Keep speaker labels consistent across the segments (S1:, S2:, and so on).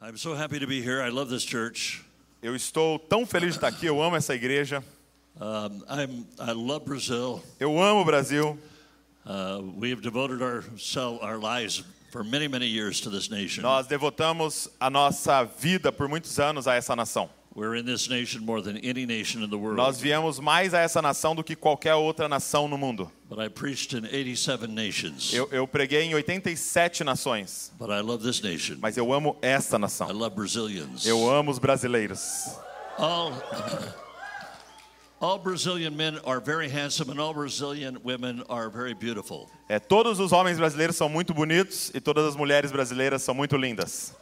S1: I'm so happy to be here. I love this church.
S2: Eu estou tão feliz de estar aqui, eu amo essa igreja.
S1: Um, I'm, I love Brazil.
S2: Eu amo o Brasil.
S1: Uh, we have devoted our, our lives for many, many years to this nation.
S2: Nós devotamos a nossa vida por muitos anos a essa nação. Nós viemos mais a essa nação do que qualquer outra nação no mundo.
S1: But I preached in 87 nations.
S2: Eu, eu preguei em 87 nações,
S1: But I love this nation.
S2: mas eu amo esta
S1: I
S2: nação.
S1: love Brazilians.
S2: Eu amo os brasileiros.
S1: All, all Brazilian men are very handsome, and all Brazilian women are very beautiful.
S2: É, todos os homens brasileiros são muito bonitos e todas as mulheres brasileiras são muito lindas.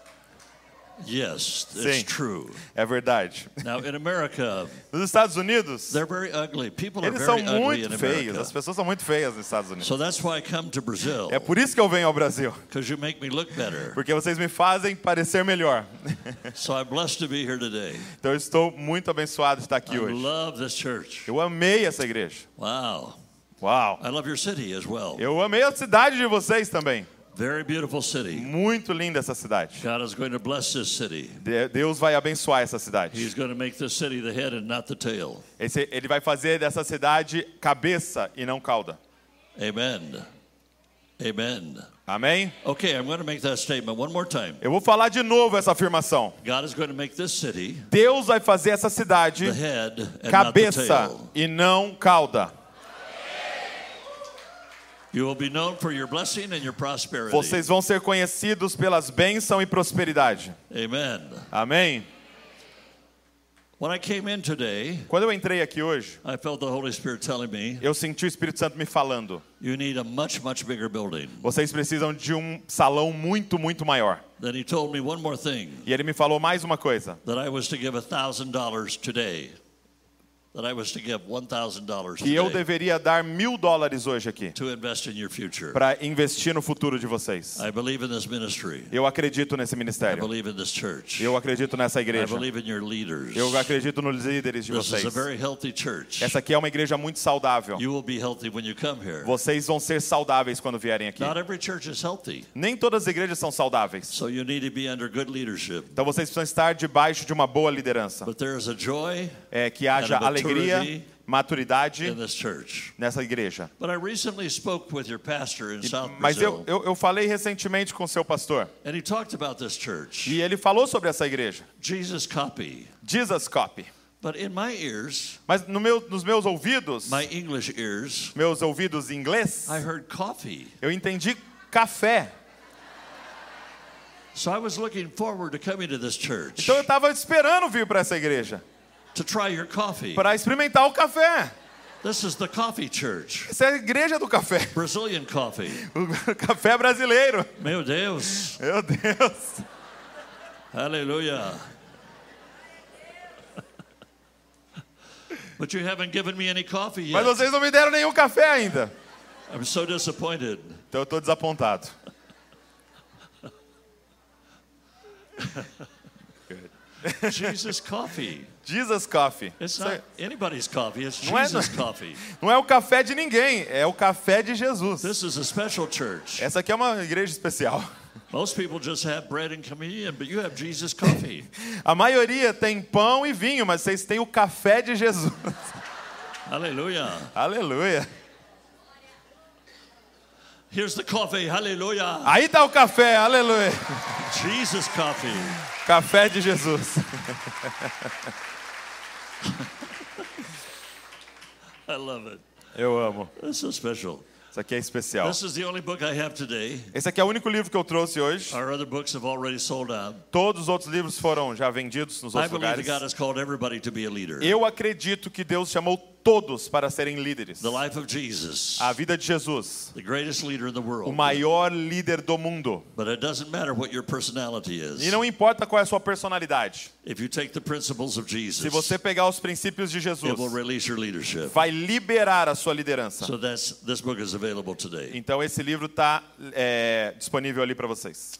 S1: Yes, it's
S2: Sim.
S1: true.
S2: É verdade.
S1: Now in America,
S2: Nos Estados Unidos,
S1: they're very ugly. People are
S2: eles são
S1: very ugly
S2: muito feios.
S1: America.
S2: As pessoas são muito feias nos Estados Unidos.
S1: So that's why I come to Brazil,
S2: É por isso que eu venho ao Brasil,
S1: you make me look better.
S2: porque vocês me fazem parecer melhor.
S1: So I'm blessed to be here today.
S2: Então eu estou muito abençoado de estar aqui
S1: I
S2: hoje.
S1: love this church.
S2: Eu amei essa igreja.
S1: Wow.
S2: Uau!
S1: I love your city as well.
S2: Eu amei a cidade de vocês também.
S1: Very beautiful city.
S2: Muito linda essa cidade.
S1: God is going to bless this city.
S2: De- Deus vai abençoar essa
S1: He's
S2: cidade.
S1: going to make this city the head and not the tail.
S2: Esse- ele vai fazer dessa cidade cabeça e não cauda.
S1: Amen. Amen.
S2: Amém?
S1: Okay, I'm going to make that statement one more time.
S2: Eu vou falar de novo essa afirmação.
S1: God is going to make this city
S2: Deus vai fazer essa cidade cabeça e não cauda.
S1: You will be known for your blessing and your prosperity.
S2: Vocês vão ser conhecidos pelas bênçãos e prosperidade.
S1: Amen.
S2: Amém?
S1: When I came in today,
S2: Quando eu entrei aqui hoje,
S1: I felt the Holy Spirit telling me,
S2: eu senti o Espírito Santo me falando:
S1: you need a much, much bigger building.
S2: vocês precisam de um salão muito, muito maior.
S1: Then he told me one more thing
S2: E ele me falou mais uma coisa:
S1: that I was to give $1,000 today. That I was to give $1,000
S2: que eu deveria dar mil dólares hoje aqui
S1: to invest in your future.
S2: para investir no futuro de vocês.
S1: I believe in this ministry.
S2: Eu acredito nesse
S1: I
S2: ministério.
S1: believe in this church.
S2: Eu acredito nessa
S1: I
S2: igreja.
S1: believe in your leaders.
S2: Eu acredito nos líderes de
S1: This is a
S2: vocês.
S1: very healthy church.
S2: Essa aqui é uma igreja muito saudável.
S1: You will be healthy when you come here.
S2: Vocês vão ser saudáveis quando vierem aqui.
S1: Not every church is healthy,
S2: Nem todas as igrejas são saudáveis.
S1: so you need to be under good leadership.
S2: Então vocês precisam estar debaixo de uma boa liderança.
S1: But there is a joy
S2: É que haja
S1: And a
S2: alegria, maturidade nessa igreja. Mas eu, eu, eu falei recentemente com seu pastor. E ele falou sobre essa igreja.
S1: Jesus Copy.
S2: Jesus Copy.
S1: But in my ears,
S2: Mas no meu, nos meus ouvidos,
S1: my English ears,
S2: meus ouvidos em inglês,
S1: I heard coffee.
S2: eu entendi café.
S1: So I was looking forward to coming to this church
S2: Então eu estava esperando vir para essa igreja
S1: to try your coffee.
S2: para experimentar o café.
S1: This is the coffee church,
S2: Essa é a igreja do café.
S1: Brazilian coffee.
S2: O café brasileiro.
S1: Meu Deus.
S2: Meu Deus.
S1: Hallelujah. but you haven't given me any coffee yet.
S2: Mas vocês não me deram nenhum café ainda.
S1: I'm so disappointed.
S2: Então eu estou desapontado.
S1: Jesus coffee.
S2: Jesus Coffee.
S1: It's not
S2: é-
S1: anybody's coffee, it's
S2: Não é-
S1: Jesus coffee.
S2: não é o café de ninguém, é o café de Jesus.
S1: This is a special church.
S2: Essa aqui é uma igreja especial.
S1: Most people just have bread and communion, but you have Jesus coffee.
S2: A maioria tem pão e vinho, mas vocês têm o café de Jesus.
S1: Hallelujah.
S2: Aleluia.
S1: Here's the coffee. Hallelujah.
S2: Aí tá o café, aleluia.
S1: Jesus coffee.
S2: Café de Jesus.
S1: I love it.
S2: Eu amo.
S1: This is special.
S2: Isso aqui é especial.
S1: This is the only book I have today.
S2: Esse aqui é o único livro que eu trouxe hoje.
S1: Our other books have already sold out.
S2: Todos os outros livros foram já vendidos nos outros lugares.
S1: God has called everybody to be a leader.
S2: Eu acredito que Deus chamou todos para serem líderes.
S1: Jesus,
S2: A vida de Jesus,
S1: the
S2: o
S1: world.
S2: maior líder do mundo.
S1: But it doesn't matter what your personality is.
S2: E não importa qual é a sua personalidade.
S1: Of
S2: Se
S1: Jesus,
S2: você pegar os princípios de Jesus, vai liberar a sua liderança.
S1: So.
S2: Então esse livro está disponível ali para vocês.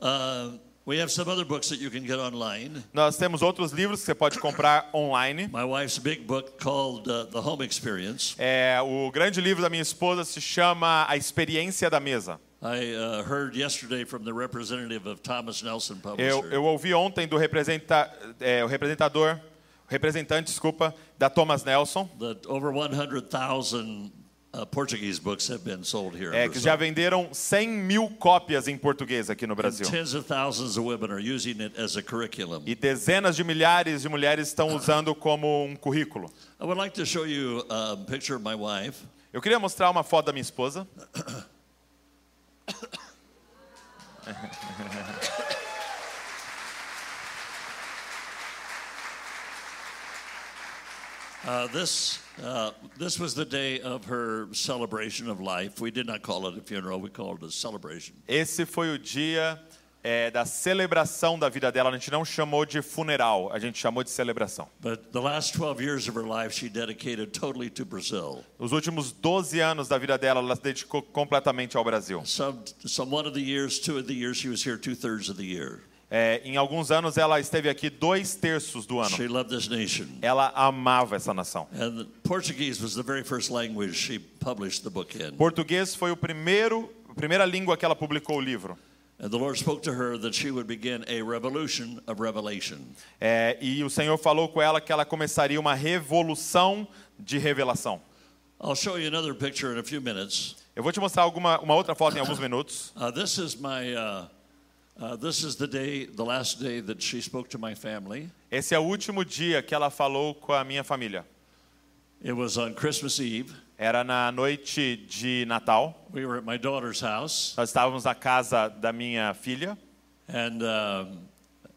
S1: Uh, We have some other books that you can get online.
S2: Nós temos outros livros que você pode comprar online.
S1: My wife's big book called uh, The Home Experience.
S2: É, o grande livro da minha esposa se chama A Experiência da Mesa.
S1: I uh, heard yesterday from the representative of Thomas Nelson
S2: Eu,
S1: Publisher
S2: eu ouvi ontem do representa, é, o representador, representante, desculpa, da Thomas Nelson,
S1: that over 100,000 uh, Portuguese books have been sold here.
S2: é, que já venderam 100 mil cópias em português aqui no Brasil.
S1: tens of thousands of women are using it as a curriculum.
S2: E dezenas de milhares de mulheres estão usando como um currículo.
S1: I would like to show you a picture of my wife.
S2: Eu queria mostrar uma foto da minha esposa.
S1: Uh, this, uh, this was the day of her celebration of life. We did not call it a funeral, we called it a celebration.
S2: Esse foi o dia é, da celebração da vida dela. A gente não chamou de funeral, a gente chamou de celebração.
S1: But the last 12 years of her life, she dedicated totally to Brazil.
S2: Os últimos 12 anos da vida dela, ela se dedicou completamente ao Brasil.
S1: Some, some one of the years, two of the years, she was here two thirds of the year.
S2: É, em alguns anos, ela esteve aqui dois terços do ano.
S1: She loved this nation.
S2: Ela amava essa nação.
S1: And Portuguese was the very first language she published the book in.
S2: Português foi o primeiro, a primeira língua que ela publicou o livro.
S1: And the Lord spoke to her that she would begin a revolution of revelation.
S2: É, e o Senhor falou com ela que ela começaria uma revolução de revelação.
S1: I'll show you another picture in a few minutes.
S2: Eu vou te mostrar alguma, uma outra foto em alguns minutos.
S1: Uh, this is my. Uh,
S2: Esse é o último dia que ela falou com a minha família.
S1: It was on Christmas Eve.
S2: Era na noite de Natal.
S1: We were at my daughter's house,
S2: Nós estávamos na casa da minha filha
S1: and um,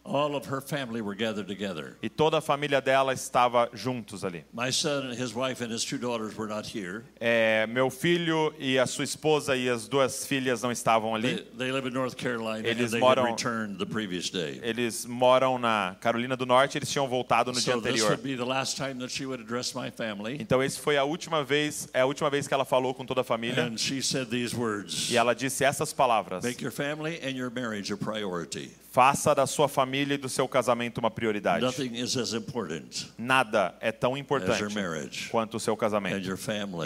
S1: all of her family were gathered together.
S2: e toda a família dela estava juntos ali.
S1: My son, his wife, and his two daughters were not here.
S2: É, meu filho e a sua esposa e as duas filhas não estavam
S1: They,
S2: ali.
S1: they live in North Carolina,
S2: Eles
S1: and they
S2: moram-
S1: had returned the previous day.
S2: Eles moram na Carolina do Norte. Eles tinham voltado no dia
S1: So this
S2: anterior.
S1: would be the last time that she would address my family.
S2: Então esse foi a última vez, é a última vez que ela falou com toda a família.
S1: And she said these words
S2: E ela disse essas palavras:
S1: Make your family and your marriage a priority.
S2: Faça da sua família e do seu casamento uma prioridade. Nada é tão importante quanto o seu casamento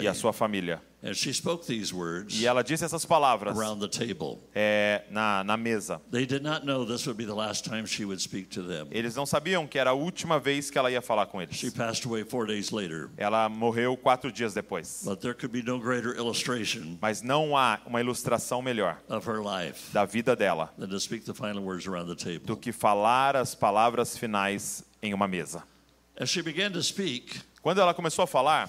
S2: e a sua família.
S1: And she spoke these words
S2: E ela disse essas palavras
S1: around the table.
S2: é, na, na mesa.
S1: They did not know this would be the last time she would speak to them.
S2: Eles não sabiam que era a última vez que ela ia falar com
S1: She
S2: eles.
S1: passed away four days later.
S2: Ela morreu quatro dias depois.
S1: But there could be no greater illustration
S2: Mas não há uma ilustração melhor
S1: of her life
S2: da vida dela
S1: than to speak the final words around the
S2: do
S1: table.
S2: que falar as palavras finais em uma mesa.
S1: As she began to speak,
S2: Quando ela começou a falar,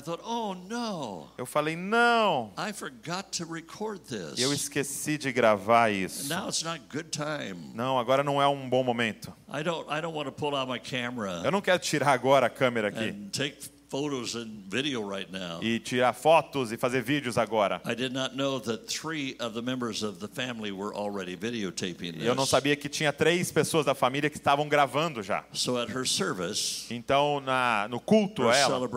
S1: thought, oh no,
S2: eu falei: não,
S1: I forgot to record
S2: eu
S1: this.
S2: esqueci de gravar isso.
S1: Now it's not good time.
S2: Não, agora não é um bom momento.
S1: I don't I don't want to pull out my camera
S2: Eu não quero tirar agora a câmera aqui
S1: and take photos and video right now.
S2: e tirar fotos e fazer vídeos agora.
S1: I did not know that three of the members of the family were already videotaping
S2: Eu não sabia que tinha três pessoas da família que estavam gravando já.
S1: So at her service,
S2: Então, na, no culto ela,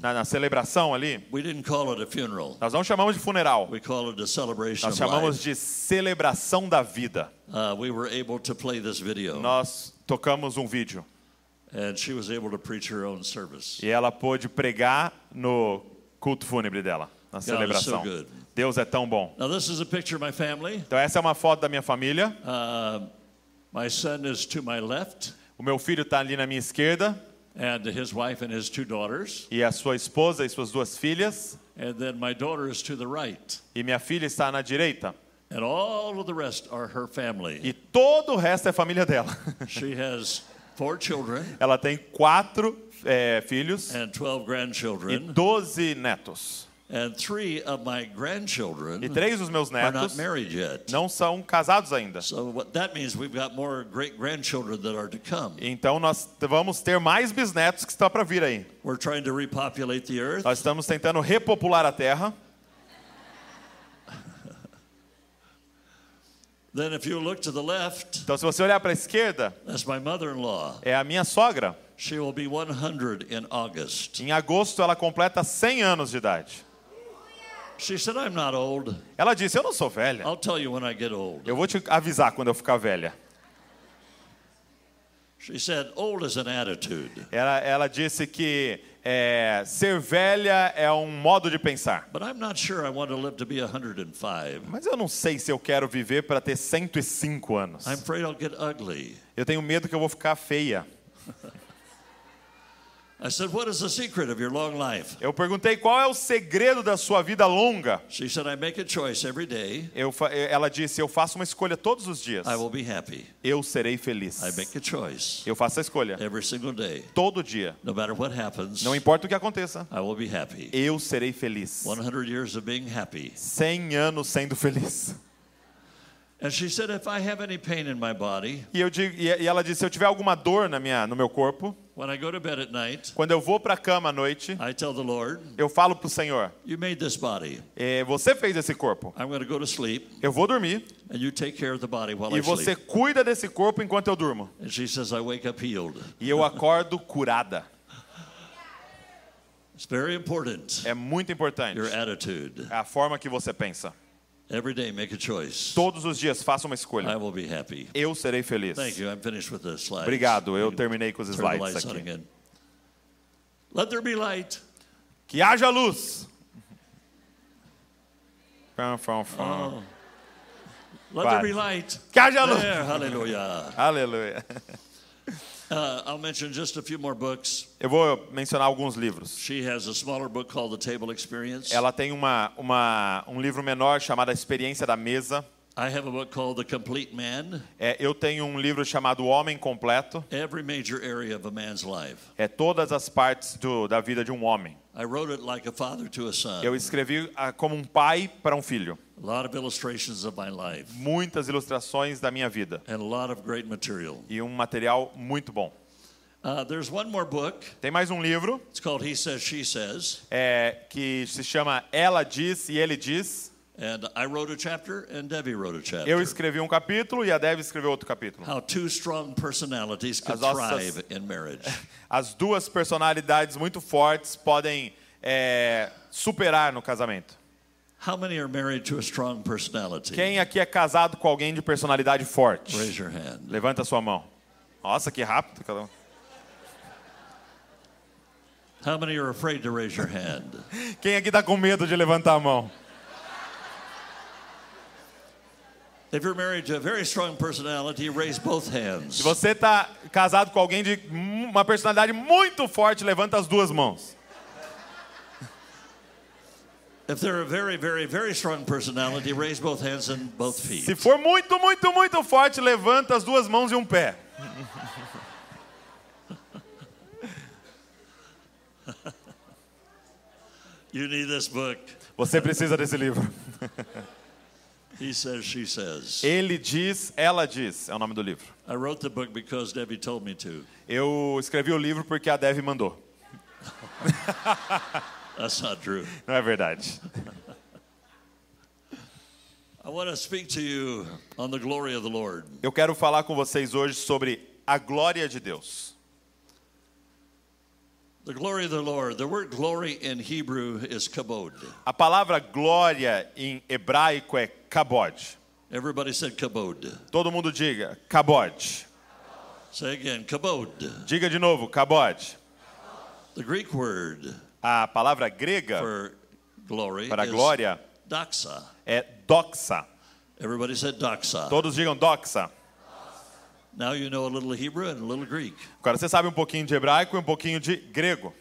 S2: na, na celebração ali,
S1: we didn't call it a funeral.
S2: nós não chamamos de funeral,
S1: We call it a celebration
S2: nós
S1: of
S2: chamamos de celebração da vida.
S1: Uh, we were able to play this video,
S2: Nós tocamos um vídeo e ela pôde pregar no culto fúnebre dela, na celebração. Deus é tão bom.
S1: Now this is a picture of my family.
S2: Então essa é uma foto da minha família.
S1: Uh, my son is to my left,
S2: O meu filho está ali na minha esquerda
S1: and his wife and his two daughters.
S2: e a sua esposa e suas duas filhas.
S1: And then my daughter is to the right.
S2: E minha filha está na direita.
S1: And all of the rest are her family.
S2: E todo o resto é família dela.
S1: She has
S2: Ela tem quatro é, filhos
S1: and 12
S2: e
S1: grandchildren.
S2: doze netos.
S1: And three of my
S2: E
S1: grandchildren
S2: três dos meus
S1: are not
S2: netos
S1: married yet.
S2: não são casados ainda.
S1: So what that means we've got more great grandchildren that are to come.
S2: Então nós vamos ter mais bisnetos que estão para vir aí.
S1: We're trying to repopulate the earth.
S2: Nós estamos tentando repopular a terra.
S1: Then if you look to the left,
S2: Então se você olhar para a esquerda,
S1: that's my mother-in-law.
S2: é a minha sogra.
S1: She will be 100 in August.
S2: Em agosto ela completa 100 anos de idade.
S1: She said, I'm not old.
S2: Ela disse: "Eu não sou velha.
S1: I'll tell you when I get old.
S2: Eu vou te avisar quando eu ficar velha."
S1: She said, old is an attitude.
S2: Ela, ela disse que é, ser velha é um modo de pensar.
S1: But I'm not sure I want to live to be 105.
S2: Mas eu não sei se eu quero viver para ter 105 anos.
S1: I'm afraid I'll get ugly.
S2: Eu tenho medo que eu vou ficar feia.
S1: I said, What is the secret of your long life?
S2: Eu perguntei qual é o segredo da sua vida longa.
S1: She said, I make a choice every day.
S2: Eu, fa- ela disse: Eu faço uma escolha todos os dias.
S1: I will be happy.
S2: Eu serei feliz.
S1: I make a choice
S2: Eu faço a escolha
S1: every single day.
S2: todo dia.
S1: No matter what happens,
S2: Não importa o que aconteça,
S1: I will be happy.
S2: eu serei feliz.
S1: 100 years of being happy.
S2: 100 anos sendo feliz.
S1: And she said, If I have any pain in my body,
S2: eu digo, e ela disse: Se eu tiver alguma dor na minha, no meu corpo,
S1: when I go to bed at night,
S2: quando eu vou para a cama à noite,
S1: I tell the Lord,
S2: eu falo para o Senhor:
S1: You made this body.
S2: "Eh, Você fez esse corpo.
S1: I'm going to go to sleep,
S2: Eu vou dormir
S1: and you take care of the body while
S2: e
S1: I
S2: você cuida desse corpo enquanto eu durmo.
S1: And she says, I wake up healed.
S2: E eu acordo curada.
S1: It's very important.
S2: É muito importante.
S1: Your attitude.
S2: É a forma que você pensa.
S1: Every day, make a choice.
S2: Todos os dias faça uma
S1: I
S2: escolha.
S1: will be happy.
S2: Eu serei feliz.
S1: Thank you. I'm finished with the slides.
S2: Obrigado, eu terminei com os slides aqui.
S1: Let there be light.
S2: Que haja luz. Fam, fam, fam.
S1: Let there be light.
S2: Que haja luz.
S1: There, hallelujah.
S2: Aleluia.
S1: Uh, I'll mention just a few more books.
S2: Eu vou mencionar alguns livros.
S1: She has a smaller book called The Table Experience.
S2: Ela tem uma, uma, um livro menor chamado A Experiência da Mesa.
S1: I have a book called The Complete Man.
S2: É, eu tenho um livro chamado O Homem Completo.
S1: Every major area of a man's life.
S2: É todas as partes do, da vida de um homem.
S1: I wrote it like a father to a son.
S2: Eu escrevi ah, como um pai para um filho.
S1: A lot of illustrations of my life
S2: Muitas ilustrações da minha vida.
S1: and a lot of great material.
S2: E um material muito bom.
S1: Uh, there's one more book.
S2: Tem mais um livro
S1: It's called He Says, She Says.
S2: é, que se chama Ela Diz e Ele Diz.
S1: And I wrote a chapter, and Debbie wrote a chapter.
S2: Eu escrevi um capítulo e a Deb escreveu outro capítulo.
S1: How two strong personalities can
S2: As nossas-
S1: thrive in marriage.
S2: As duas personalidades muito fortes podem é, superar no casamento.
S1: How many are married to a strong personality?
S2: Quem aqui é casado com alguém de personalidade forte?
S1: Raise your hand.
S2: Levanta a sua mão. Nossa, que rápido. cada um.
S1: How many are afraid to raise your hand?
S2: Quem aqui está com medo de levantar a mão?
S1: If you're married to a very strong personality, raise both hands.
S2: Se você está casado com alguém de uma personalidade muito forte, levanta as duas mãos.
S1: If they're a very, very, very strong personality, raise both hands and both feet.
S2: Se for muito, muito, muito forte, levanta as duas mãos e um pé.
S1: You need this book.
S2: Você precisa desse livro.
S1: He says, she says.
S2: Ele diz, ela diz, é o nome do livro.
S1: I wrote the book because Debbie told me to.
S2: Eu escrevi o livro porque a Dev mandou.
S1: That's not true.
S2: Não é verdade.
S1: I want to speak to you on the glory of the Lord.
S2: Eu quero falar com vocês hoje sobre a glória de Deus.
S1: The glory of the Lord. The word glory in Hebrew is kabod.
S2: A palavra glória em hebraico é kabod.
S1: Everybody said kabod.
S2: Todo mundo diga kabod.
S1: Say again, kabod.
S2: Diga de novo, kabod.
S1: The Greek word
S2: A palavra grega para glória
S1: doxa.
S2: é doxa.
S1: Everybody said doxa.
S2: Todos digam doxa.
S1: Now you know a little Hebrew and a little Greek.
S2: Agora você sabe um pouquinho de hebraico e um pouquinho de grego.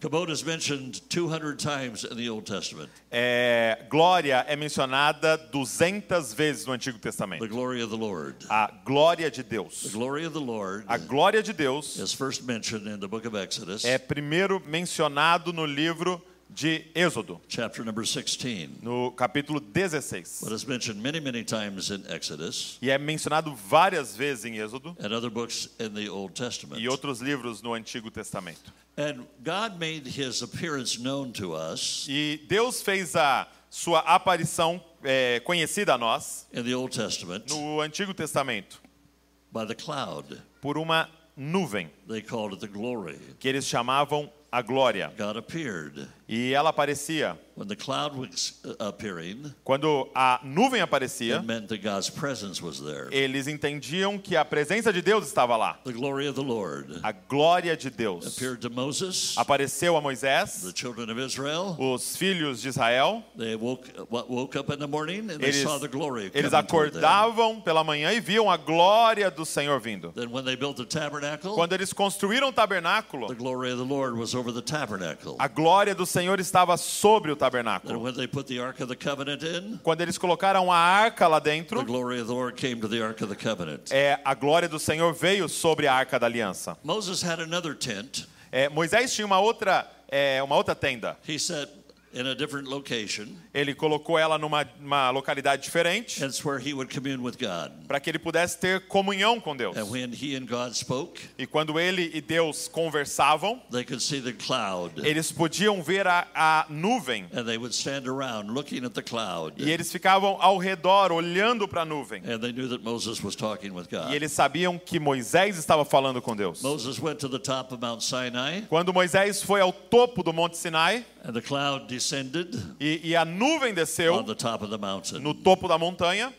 S1: Kabod is mentioned 200 times in the Old Testament.
S2: É, glória é mencionada 200 vezes no Antigo
S1: The
S2: Testamento.
S1: glory of the Lord.
S2: A glória de
S1: The
S2: Deus.
S1: glory of the Lord
S2: A glória de Deus
S1: is first mentioned in the book of Exodus,
S2: é primeiro mencionado no livro de Êxodo,
S1: chapter number 16.
S2: no capítulo 16.
S1: But it's mentioned many, many times in Exodus
S2: E é mencionado várias vezes em Êxodo
S1: and other books in the Old Testament.
S2: e outros livros no Antigo Testamento.
S1: And God made his appearance known to us
S2: E Deus fez a sua aparição é, conhecida a nós
S1: in the Old Testament
S2: no Antigo Testamento
S1: by the cloud.
S2: por uma nuvem
S1: They called it the glory.
S2: que eles chamavam a glória. E ela aparecia.
S1: When the cloud was uh, appearing,
S2: Quando a nuvem aparecia,
S1: it meant that God's presence was there.
S2: eles entendiam que a presença de Deus estava lá.
S1: The glory of the Lord
S2: A glória de Deus
S1: appeared to Moses,
S2: apareceu a Moisés,
S1: the children of Israel.
S2: os filhos de Israel. Eles, acordavam pela manhã e viam a glória do Senhor vindo.
S1: Then when they built the tabernacle,
S2: Quando eles construíram o tabernáculo, a glória do Senhor estava sobre o
S1: And
S2: tabernáculo.
S1: in,
S2: Quando eles colocaram a arca lá dentro, é, a glória do Senhor veio sobre a arca da aliança.
S1: Moses had another tent.
S2: É, Moisés tinha uma outra, é, uma outra tenda.
S1: He set in a different location.
S2: Ele colocou ela numa uma localidade diferente
S1: That's where he would commune with God.
S2: para que ele pudesse ter comunhão com Deus.
S1: And when he and God spoke,
S2: E quando ele e Deus conversavam,
S1: they could see the cloud.
S2: eles podiam ver a, a nuvem
S1: And they would stand around looking at the cloud.
S2: e eles ficavam ao redor olhando para a nuvem.
S1: And they knew that Moses was talking with
S2: E
S1: God.
S2: eles sabiam que Moisés estava falando com Deus.
S1: Moses went to the top of Mount Sinai,
S2: Quando Moisés foi ao topo do Monte Sinai
S1: and the cloud descended
S2: e, e a nuvem
S1: on the top of the mountain.
S2: no topo da montanha,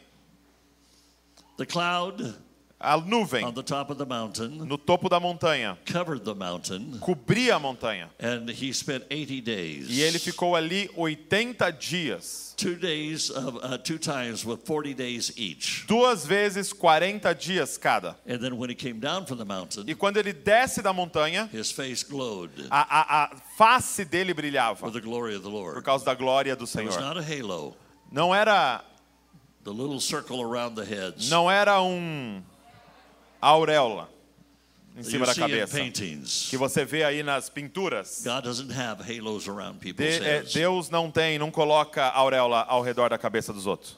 S1: The cloud
S2: a
S1: on
S2: nuvem
S1: the top of the mountain
S2: no topo da montanha
S1: covered the mountain,
S2: cobria a montanha.
S1: and he spent 80 days.
S2: E ele ficou ali 80 dias,
S1: two days of uh, two times with 40 days each.
S2: duas vezes 40 dias cada.
S1: And then when he came down from the
S2: E
S1: mountain,
S2: quando ele desce da montanha,
S1: his face glowed
S2: a, a, a face dele brilhava
S1: with the glory of the
S2: por
S1: Lord.
S2: causa da glória do Senhor.
S1: not a halo,
S2: Não era,
S1: the little circle around the heads.
S2: não era um auréola em cima da cabeça que você vê aí nas pinturas. De- é. Deus não tem, não coloca auréola ao redor da cabeça dos outros.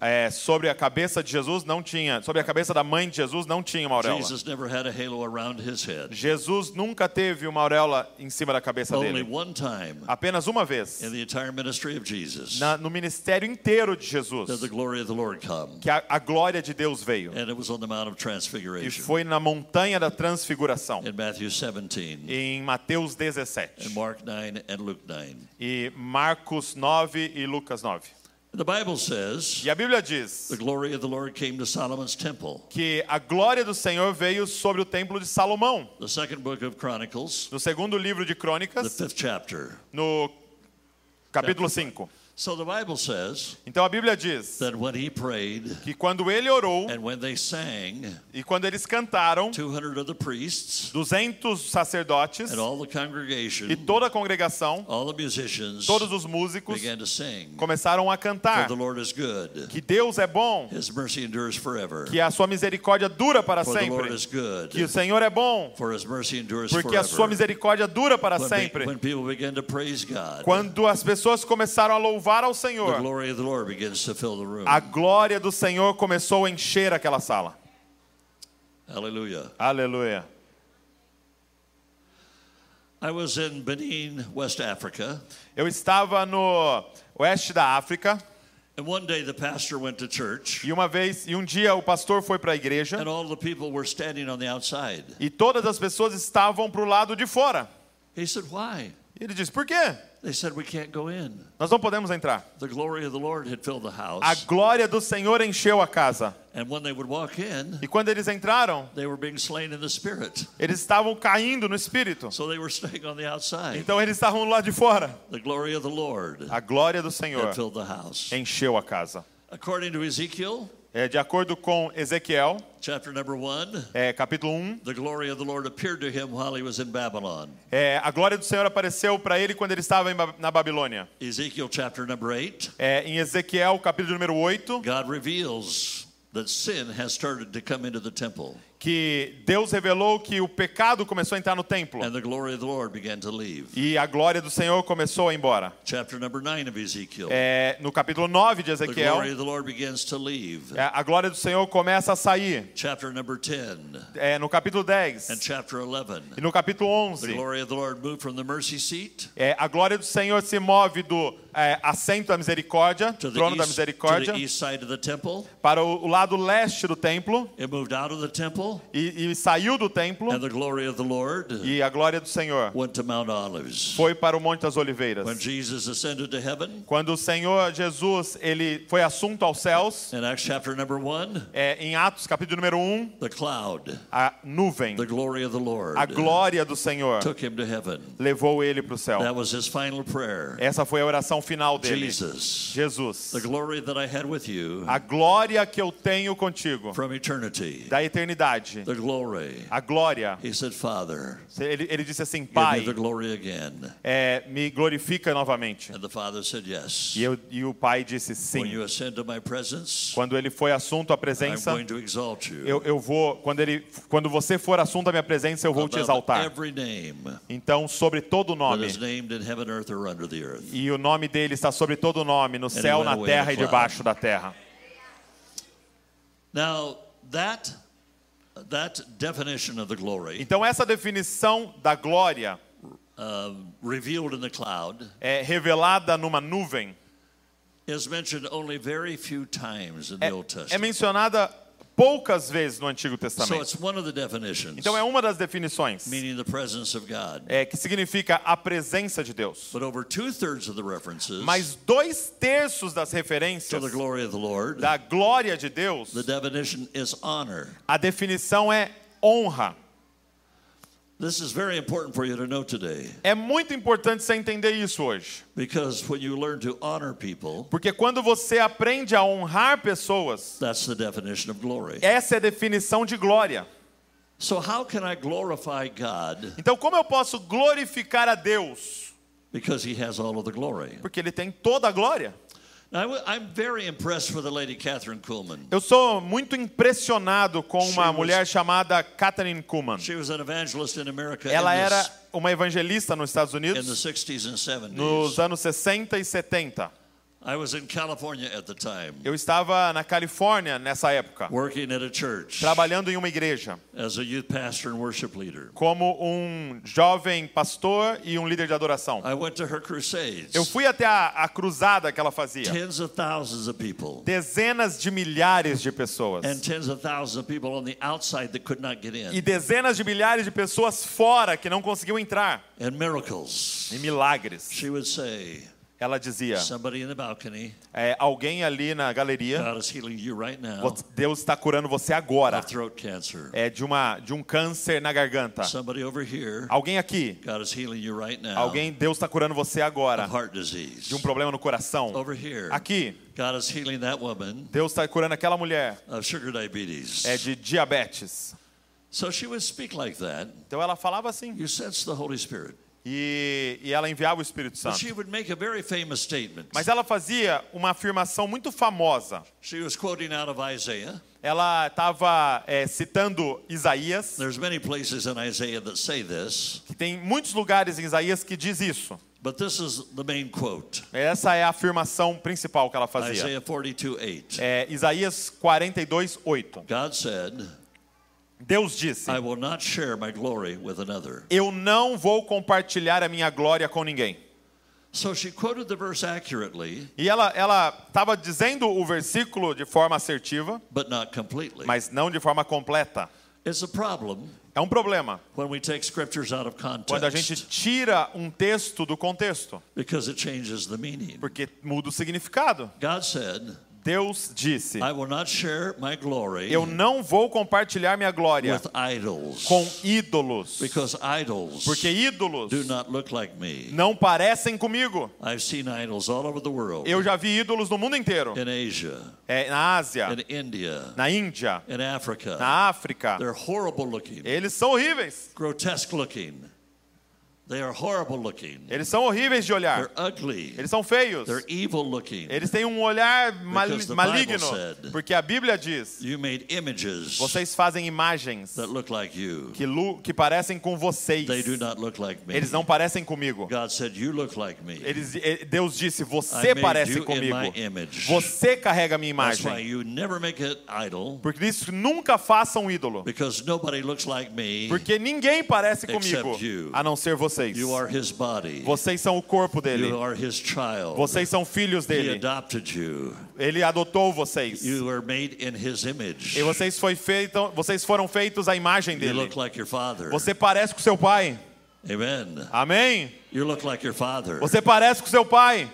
S2: É, sobre a cabeça de Jesus não tinha, sobre a cabeça da mãe de Jesus não tinha uma auréola.
S1: Jesus never had a halo around his head.
S2: Jesus nunca teve uma auréola em cima da cabeça
S1: Only
S2: dele.
S1: one time
S2: Apenas uma vez.
S1: in the entire ministry of Jesus
S2: Na- no ministério inteiro de Jesus, que a, a glória de Deus veio.
S1: And it was on the Mount of
S2: E foi na montanha da transfiguração,
S1: in Matthew 17
S2: em Mateus 17.
S1: and Mark 9 and Luke 9.
S2: E Marcos 9 e Lucas 9.
S1: The Bible says
S2: E a Bíblia diz
S1: the glory of the Lord came to Solomon's temple.
S2: que a glória do Senhor veio sobre o templo de Salomão.
S1: The second book of Chronicles,
S2: No segundo livro de
S1: the
S2: Crônicas,
S1: fifth chapter.
S2: no capítulo 5.
S1: So the Bible says
S2: Então a Bíblia diz
S1: that when he prayed
S2: que quando ele orou
S1: and when they sang,
S2: e quando eles cantaram,
S1: 200 of the priests
S2: 200 sacerdotes
S1: and all the congregation,
S2: e toda a congregação,
S1: all the musicians
S2: todos os músicos,
S1: began to sing.
S2: começaram a
S1: For
S2: cantar
S1: the Lord is good.
S2: que Deus é bom,
S1: His mercy endures forever.
S2: que a sua misericórdia dura para
S1: For the Lord
S2: sempre,
S1: is good.
S2: que o Senhor é bom,
S1: For his mercy endures
S2: porque a sua
S1: forever.
S2: misericórdia dura para
S1: When,
S2: sempre.
S1: when people begin to praise God,
S2: Quando as pessoas começaram a louvar ao
S1: the
S2: Senhor,
S1: glory of the Lord begins to fill the room.
S2: a glória do Senhor começou a encher aquela sala.
S1: Hallelujah.
S2: Aleluia.
S1: I was in Benin, West Africa,
S2: Eu estava no oeste da África
S1: and one day the pastor went to church,
S2: e uma vez e um dia o pastor foi para a igreja
S1: and all the people were standing on the outside.
S2: e todas as pessoas estavam para o lado de fora.
S1: He said, Why?
S2: E ele disse: "Por quê?
S1: They said, We can't go in.
S2: Nós não podemos entrar.
S1: The glory of the Lord had filled the
S2: A
S1: house.
S2: glória do Senhor encheu a casa.
S1: And when they would walk in,
S2: E quando eles entraram,
S1: they were being slain in the spirit.
S2: eles estavam caindo no espírito.
S1: So they were staying on the outside.
S2: Então eles estavam lá de fora.
S1: The glory of the Lord
S2: A glória do Senhor
S1: had filled the house.
S2: encheu a casa.
S1: According to Ezekiel,
S2: É, de acordo com Ezequiel,
S1: chapter number one,
S2: é, capítulo 1,
S1: the glory of the Lord appeared to him while he was in Babylon.
S2: é, a glória do Senhor apareceu para ele quando ele estava em na Babilônia.
S1: Ezekiel chapter number eight,
S2: É, em Ezequiel, capítulo número 8,
S1: God reveals that sin has started to come into the temple,
S2: que Deus revelou que o pecado começou a entrar no templo.
S1: And the glory of the Lord began to leave.
S2: e a glória do Senhor começou a ir embora. É, no capítulo 9 de Ezequiel, é, a glória do Senhor começa a sair.
S1: Chapter number 10
S2: É, no capítulo 10
S1: and chapter 11,
S2: e no capítulo
S1: the
S2: 11,
S1: glory of the Lord moved from the mercy seat
S2: é, a glória do Senhor se move do é, assento da misericórdia,
S1: to
S2: trono da
S1: east, to
S2: misericórdia,
S1: temple.
S2: para o, o lado leste do templo
S1: It moved out of the temple,
S2: e, e saiu do templo
S1: and the glory of the Lord
S2: e a glória do Senhor
S1: went to Mount Olives.
S2: foi para o Monte das
S1: When
S2: Oliveiras.
S1: Jesus ascended to heaven,
S2: Quando o Senhor Jesus ele foi assunto aos céus,
S1: in Acts chapter number one,
S2: é, em Atos capítulo número 1,
S1: the cloud,
S2: a nuvem,
S1: the glory of the Lord,
S2: a glória do Senhor
S1: took him to heaven.
S2: levou ele para o céu.
S1: That was his final prayer.
S2: Essa foi a oração final dele.
S1: Jesus,
S2: Jesus,
S1: the glory that I had with you
S2: a glória que eu tenho contigo
S1: from eternity,
S2: da eternidade,
S1: the glory.
S2: a glória.
S1: He said, Father,
S2: Ele, ele disse assim, Pai,
S1: the glory again.
S2: é, me glorifica novamente.
S1: And the Father said, Yes.
S2: E, eu, e o pai disse
S1: When
S2: sim.
S1: you ascend to my presence,
S2: Quando ele foi assunto à presença, eu, eu vou. Quando ele, quando você for assunto à minha presença, eu vou te exaltar.
S1: every name
S2: Então, sobre todo nome. E o nome dele está sobre todo nome, no céu, na terra e debaixo da terra.
S1: Now, that, that definition of the glory
S2: Então, essa definição da glória
S1: uh, revealed in the cloud
S2: é revelada numa nuvem.
S1: is mentioned only very few times in the
S2: É, é mencionada poucas vezes no Antigo Testamento.
S1: it's one of the definitions,
S2: Então, é uma das definições. É, que significa a presença de Deus. Mas dois terços das referências da glória de Deus, a definição é honra.
S1: This is very important for you to know today
S2: É muito importante você entender isso hoje.
S1: because when you learn to honor people,
S2: Porque quando você aprende a honrar pessoas,
S1: that's the definition of glory.
S2: essa é a definição de glória.
S1: So, how can I glorify God
S2: Então, como eu posso glorificar a Deus?
S1: because He has all of the glory?
S2: Porque Ele tem toda a glória.
S1: Now, I am very impressed with the lady Catherine Kuhlman.
S2: Eu sou muito impressionado com
S1: She
S2: uma
S1: was-
S2: mulher chamada Catherine Kuhlman.
S1: She was an evangelist in America
S2: Ela
S1: in,
S2: era uma evangelista nos Estados
S1: in the
S2: Unidos
S1: 60s and 70s.
S2: nos anos 60 e 70.
S1: I was in California at the time,
S2: Eu estava na Califórnia nessa época,
S1: working at a church
S2: trabalhando em uma igreja
S1: as a youth pastor and worship leader.
S2: como um jovem pastor e um líder de adoração.
S1: I went to her crusades.
S2: Eu fui até a, a cruzada que ela fazia.
S1: Tens of thousands of people.
S2: Dezenas de milhares de pessoas.
S1: And tens of thousands of people on the outside that could not get
S2: E dezenas de milhares de pessoas fora que não conseguiam entrar.
S1: And miracles.
S2: E milagres.
S1: She would say,
S2: Ela dizia:
S1: Somebody in the balcony,
S2: é, alguém ali na galeria,
S1: right now
S2: Deus está curando você agora. É de uma de um câncer na garganta.
S1: Here,
S2: Alguém aqui,
S1: God is healing you right now
S2: alguém Deus está curando você agora de um problema no coração.
S1: Here,
S2: Aqui,
S1: God is healing that woman
S2: Deus está curando aquela mulher
S1: of sugar diabetes.
S2: é de diabetes.
S1: So she would speak like that.
S2: Então ela falava assim
S1: You sense the Holy Spirit.
S2: E, e ela enviava o Espírito Santo.
S1: she would make a very famous statement.
S2: Mas ela fazia uma afirmação muito famosa.
S1: She was quoting out of Isaiah.
S2: Ela estava citando Isaías,
S1: There's many places in Isaiah that say this,
S2: que tem muitos lugares em Isaías que diz isso.
S1: but this is the main quote.
S2: Essa é a afirmação principal que ela fazia.
S1: Isaiah 42, 8.
S2: É, Isaías 42, 8.
S1: God said,
S2: Deus disse:
S1: I will not share my glory with another.
S2: Eu não vou compartilhar a minha glória com ninguém.
S1: So she quoted the verse accurately,
S2: E ela ela estava dizendo o versículo de forma assertiva,
S1: but not completely.
S2: mas não de forma completa.
S1: It's a problem
S2: É um problema
S1: when we take scriptures out of
S2: quando a gente
S1: context
S2: tira um texto do contexto,
S1: because it changes the meaning.
S2: porque muda o significado.
S1: God said,
S2: Deus disse: Eu não vou compartilhar minha glória com ídolos, porque ídolos não parecem comigo.
S1: I've seen idols all over the world
S2: Eu já vi ídolos no mundo inteiro, é, na Ásia, na Índia, na África.
S1: They're horrible looking,
S2: Eles são horríveis.
S1: grotesque looking. They are horrible looking.
S2: Eles são horríveis de olhar.
S1: They're ugly.
S2: Eles são feios.
S1: They're evil looking.
S2: Eles têm um olhar mal- maligno. Porque a Bíblia diz:
S1: You made images
S2: vocês fazem imagens
S1: that look like you.
S2: que, que parecem com vocês. Eles não parecem comigo.
S1: God said, You look like me.
S2: Eles, Deus disse: Você parece comigo. Você carrega a minha imagem.
S1: you never make it idol
S2: Porque isso nunca faça um ídolo.
S1: because nobody looks like me
S2: Porque ninguém parece comigo,
S1: you.
S2: a não ser você. Vocês.
S1: You are his body.
S2: Vocês são o corpo dele.
S1: You are his child.
S2: Vocês são filhos dele. Ele adotou vocês.
S1: You were made in his image.
S2: E vocês, foi feito, vocês foram feitos à imagem
S1: You
S2: dele.
S1: look like your father.
S2: Você parece com seu pai.
S1: Amen.
S2: Amém?
S1: You look like your father.
S2: Você parece com seu pai.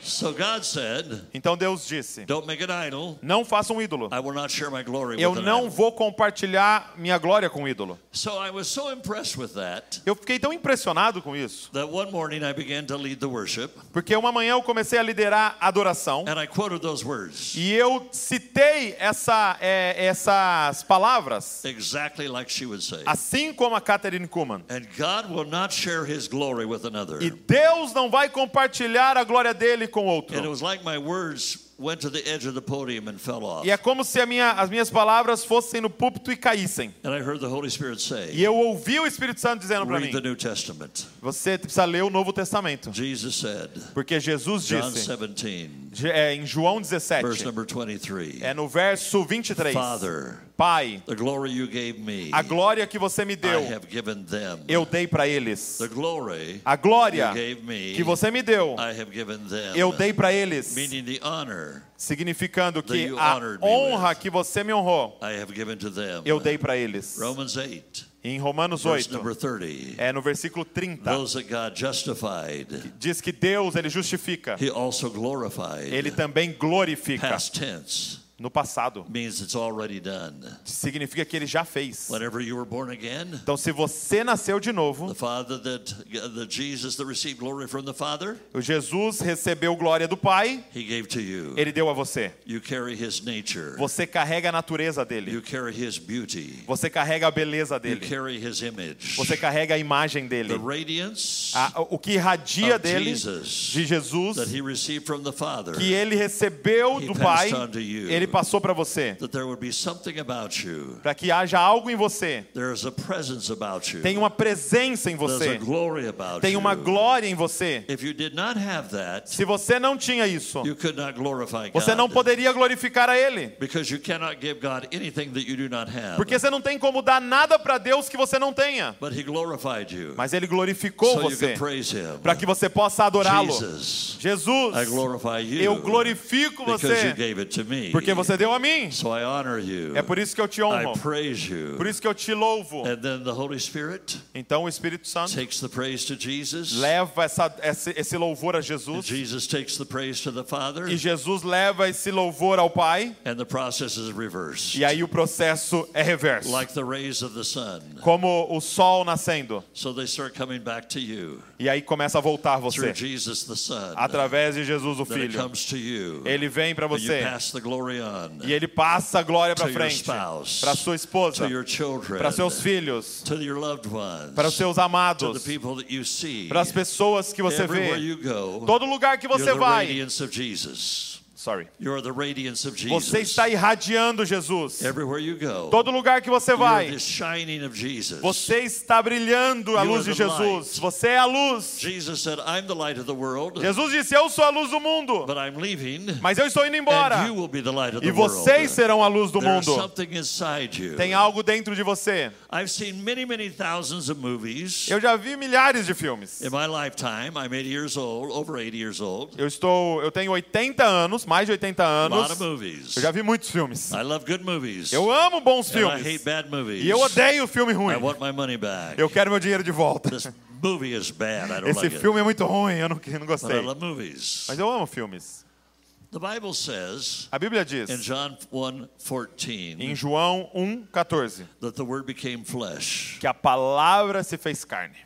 S1: So God said,
S2: Então Deus disse:
S1: Don't make an idol.
S2: Não faça um ídolo.
S1: I will not share my glory
S2: Eu não vou compartilhar minha glória com o ídolo.
S1: So I was so impressed with that
S2: Eu fiquei tão impressionado com isso,
S1: that one morning I began to lead the worship
S2: porque uma manhã eu comecei a liderar a adoração
S1: and I quoted those words
S2: e eu citei essa, é, essas palavras,
S1: exactly like she would say.
S2: assim como a Catherine Kuhlman. E Deus não vai compartilhar a glória dele com
S1: And it
S2: outro.
S1: was like my words went to the edge of the podium and fell off.
S2: E é como se a minha, as minhas palavras fossem no púlpito e caíssem.
S1: And I heard the Holy Spirit
S2: E
S1: say,
S2: eu ouvi o Espírito Santo dizendo para mim:
S1: the New Testament.
S2: Você precisa ler o Novo Testamento.
S1: Jesus said,
S2: Porque Jesus
S1: John
S2: disse,
S1: 17,
S2: de- é, em João
S1: verse
S2: 17,
S1: number 23,
S2: é no verso 23,
S1: Father,
S2: Pai, a glória que você me
S1: I
S2: deu,
S1: have given them.
S2: eu dei para eles.
S1: The glory
S2: A glória
S1: you gave me,
S2: que você me deu, eu dei para eles.
S1: Meaning the honor
S2: Significando que a honra que você me honrou, eu dei para eles.
S1: Romans 8,
S2: Em Romanos
S1: verse
S2: 8,
S1: number 30.
S2: é no versículo 30,
S1: Those that God justified,
S2: diz que Deus, ele justifica. Ele também glorifica no passado.
S1: means it's already done.
S2: Significa que ele já fez.
S1: Whenever you were born again,
S2: Então, se você nasceu de novo,
S1: the Father that the Jesus that received glory from the Father,
S2: o Jesus recebeu glória do Pai,
S1: he gave to you.
S2: ele deu a você.
S1: You carry his nature.
S2: Você carrega a natureza
S1: You
S2: dele.
S1: carry his beauty.
S2: Você carrega a beleza
S1: You
S2: dele.
S1: carry his image.
S2: Você carrega a imagem
S1: The
S2: dele. A- o que irradia
S1: of
S2: dele,
S1: Jesus
S2: de Jesus,
S1: that he received from the Father,
S2: que ele recebeu do Pai, ele passou para você.
S1: that there would be something about you.
S2: Para que haja algo em você.
S1: There is a presence about you.
S2: Tem uma presença em você. Tem uma glória em você.
S1: If you did not have that,
S2: Se você não tinha isso, você não poderia glorificar a Ele.
S1: Because you cannot give God anything that you do not have.
S2: Porque você não tem como dar nada para Deus que você não tenha.
S1: But he glorified you.
S2: Mas Ele glorificou você para que você possa adorá-lo.
S1: Jesus,
S2: eu glorifico você porque você deu a mim.
S1: So I honor you.
S2: É por isso que eu te honro.
S1: I praise you.
S2: Por isso que eu te louvo.
S1: And then the Holy Spirit
S2: Então o Espírito Santo
S1: takes the praise to Jesus.
S2: leva essa, esse, esse louvor a
S1: And
S2: Jesus.
S1: Jesus takes the praise to the Father.
S2: E Jesus leva esse louvor ao Pai.
S1: And the process is reversed.
S2: E aí o processo é reverso.
S1: Like the rays of the sun.
S2: Como o sol nascendo.
S1: So they start coming back to you
S2: E aí começa a voltar você.
S1: through Jesus the Son.
S2: Através de Jesus o
S1: Then it
S2: Filho.
S1: comes to you.
S2: Ele vem para
S1: And you
S2: você.
S1: pass the glory on
S2: E ele passa a glória para frente. Para sua esposa. Para seus filhos. Para os seus amados. Para as pessoas que você vê. Todo lugar que você vai. Sorry.
S1: You're the radiance of Jesus.
S2: Você está irradiando Jesus.
S1: Everywhere you go,
S2: Todo lugar que você vai.
S1: the shining of Jesus.
S2: Você está brilhando a luz de Jesus. Você é a luz.
S1: Jesus said, I'm the light of the world,
S2: Jesus disse: Eu sou a luz do mundo.
S1: but I'm leaving,
S2: Mas eu estou indo embora.
S1: and you will be the light of the
S2: E
S1: world.
S2: vocês serão a luz do mundo.
S1: something inside you.
S2: Tem algo dentro de você. Eu já vi milhares de filmes.
S1: In my lifetime, I'm 80 years old, over 80 years old.
S2: Eu estou, eu tenho 80 anos, mais de 80
S1: A lot
S2: anos. Eu já vi muitos filmes.
S1: I love good movies.
S2: Eu amo bons filmes. E eu odeio filme ruim.
S1: I want my money back.
S2: Eu quero meu dinheiro de volta.
S1: This movie is bad. I don't
S2: Esse
S1: like
S2: filme é muito ruim, eu não, eu não gostei. Mas eu amo filmes.
S1: The Bible says
S2: A Bíblia diz
S1: in John 1:14
S2: em João 1:14
S1: that the word became flesh
S2: que a palavra se fez carne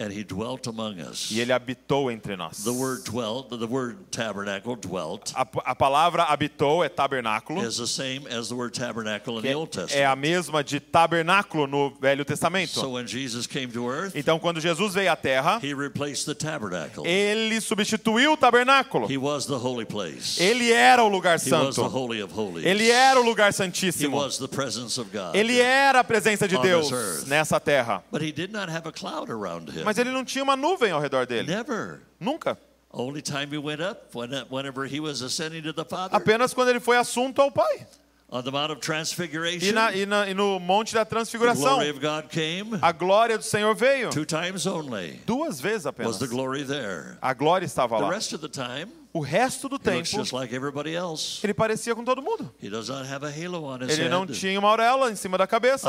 S1: and he dwelt among us.
S2: e ele habitou entre nós.
S1: The word dwelt, the word tabernacle, dwelt,
S2: A, a palavra habitou é tabernáculo,
S1: is the same as the word tabernacle in the Old
S2: é
S1: Testament.
S2: a mesma de tabernáculo no Velho Testamento.
S1: So when Jesus came to earth,
S2: Então, quando Jesus veio à Terra,
S1: he replaced the tabernacle.
S2: ele substituiu o tabernáculo.
S1: He was the holy place.
S2: Ele era o lugar
S1: He was the
S2: santo.
S1: holy of holies.
S2: Ele era o lugar
S1: He
S2: santíssimo.
S1: was the presence of God.
S2: Ele era a presença de Deus nessa terra.
S1: But he did not have a cloud around him.
S2: Mas ele não tinha uma nuvem ao redor dele.
S1: Never.
S2: Nunca.
S1: Only time he went up, when, whenever he was ascending to the Father,
S2: Apenas quando ele foi assunto ao Pai.
S1: On the Mount of
S2: E,
S1: Transfiguration,
S2: na- e na- e no Monte da
S1: the
S2: Transfiguração,
S1: glory of God came
S2: a glória do Senhor veio.
S1: two times only.
S2: Duas vezes
S1: Was
S2: apenas.
S1: the glory there?
S2: A glória estava
S1: The
S2: lá.
S1: rest of the time,
S2: O resto do tempo,
S1: just like everybody else.
S2: ele parecia com todo mundo.
S1: He does not have a halo on his
S2: Ele não tinha uma auréola em cima da cabeça.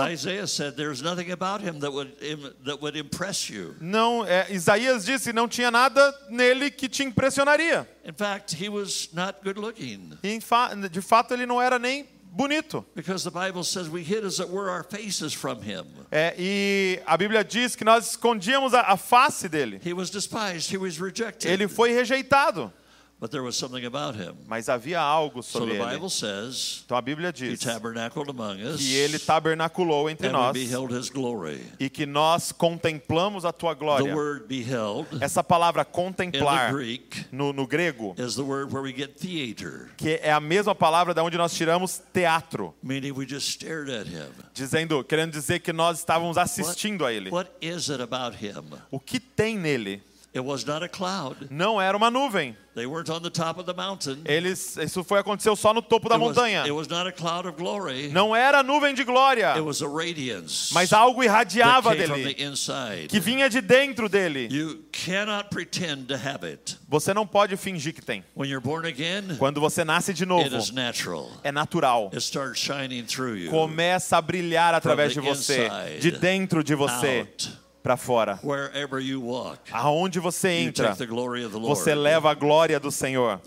S2: Não, é, Isaías disse não tinha nada nele que te impressionaria.
S1: In fact, he was not good looking
S2: em fa- de fato ele não era nem bonito.
S1: because the Bible says we hid as it were our faces from him.
S2: É, e a Bíblia diz que nós escondíamos a, a face dele.
S1: He was despised, he was rejected.
S2: Ele foi rejeitado,
S1: But there was something about him.
S2: mas havia algo
S1: So
S2: sobre
S1: the
S2: ele.
S1: Bible says
S2: Então a Bíblia
S1: he
S2: diz
S1: tabernacled among us
S2: que ele tabernaculou entre
S1: and we
S2: nós
S1: beheld his glory.
S2: e que nós contemplamos a tua
S1: The
S2: glória.
S1: word beheld
S2: Essa palavra contemplar
S1: Greek
S2: no, no grego,
S1: is the word where we get theater,
S2: que é a mesma palavra da onde nós tiramos teatro,
S1: meaning we just stared at him.
S2: dizendo, querendo dizer que nós estávamos assistindo a ele.
S1: What is it about him?
S2: O que tem nele
S1: It was not a cloud.
S2: não era uma nuvem.
S1: They weren't on the top of the mountain.
S2: Eles, isso foi aconteceu só no topo da
S1: It was,
S2: montanha.
S1: it was not a cloud of glory.
S2: Não era nuvem de glória,
S1: It was a radiance
S2: mas algo
S1: that
S2: irradiava dele,
S1: the inside.
S2: que vinha de dentro dele.
S1: You cannot pretend to have it.
S2: Você não pode fingir que tem.
S1: When you're born again,
S2: Quando você nasce de
S1: it
S2: novo,
S1: is natural.
S2: é natural.
S1: It starts shining through you.
S2: Começa a brilhar através de você, de dentro de você. Para fora.
S1: Wherever you walk,
S2: Aonde você entra, você leva a glória do Senhor.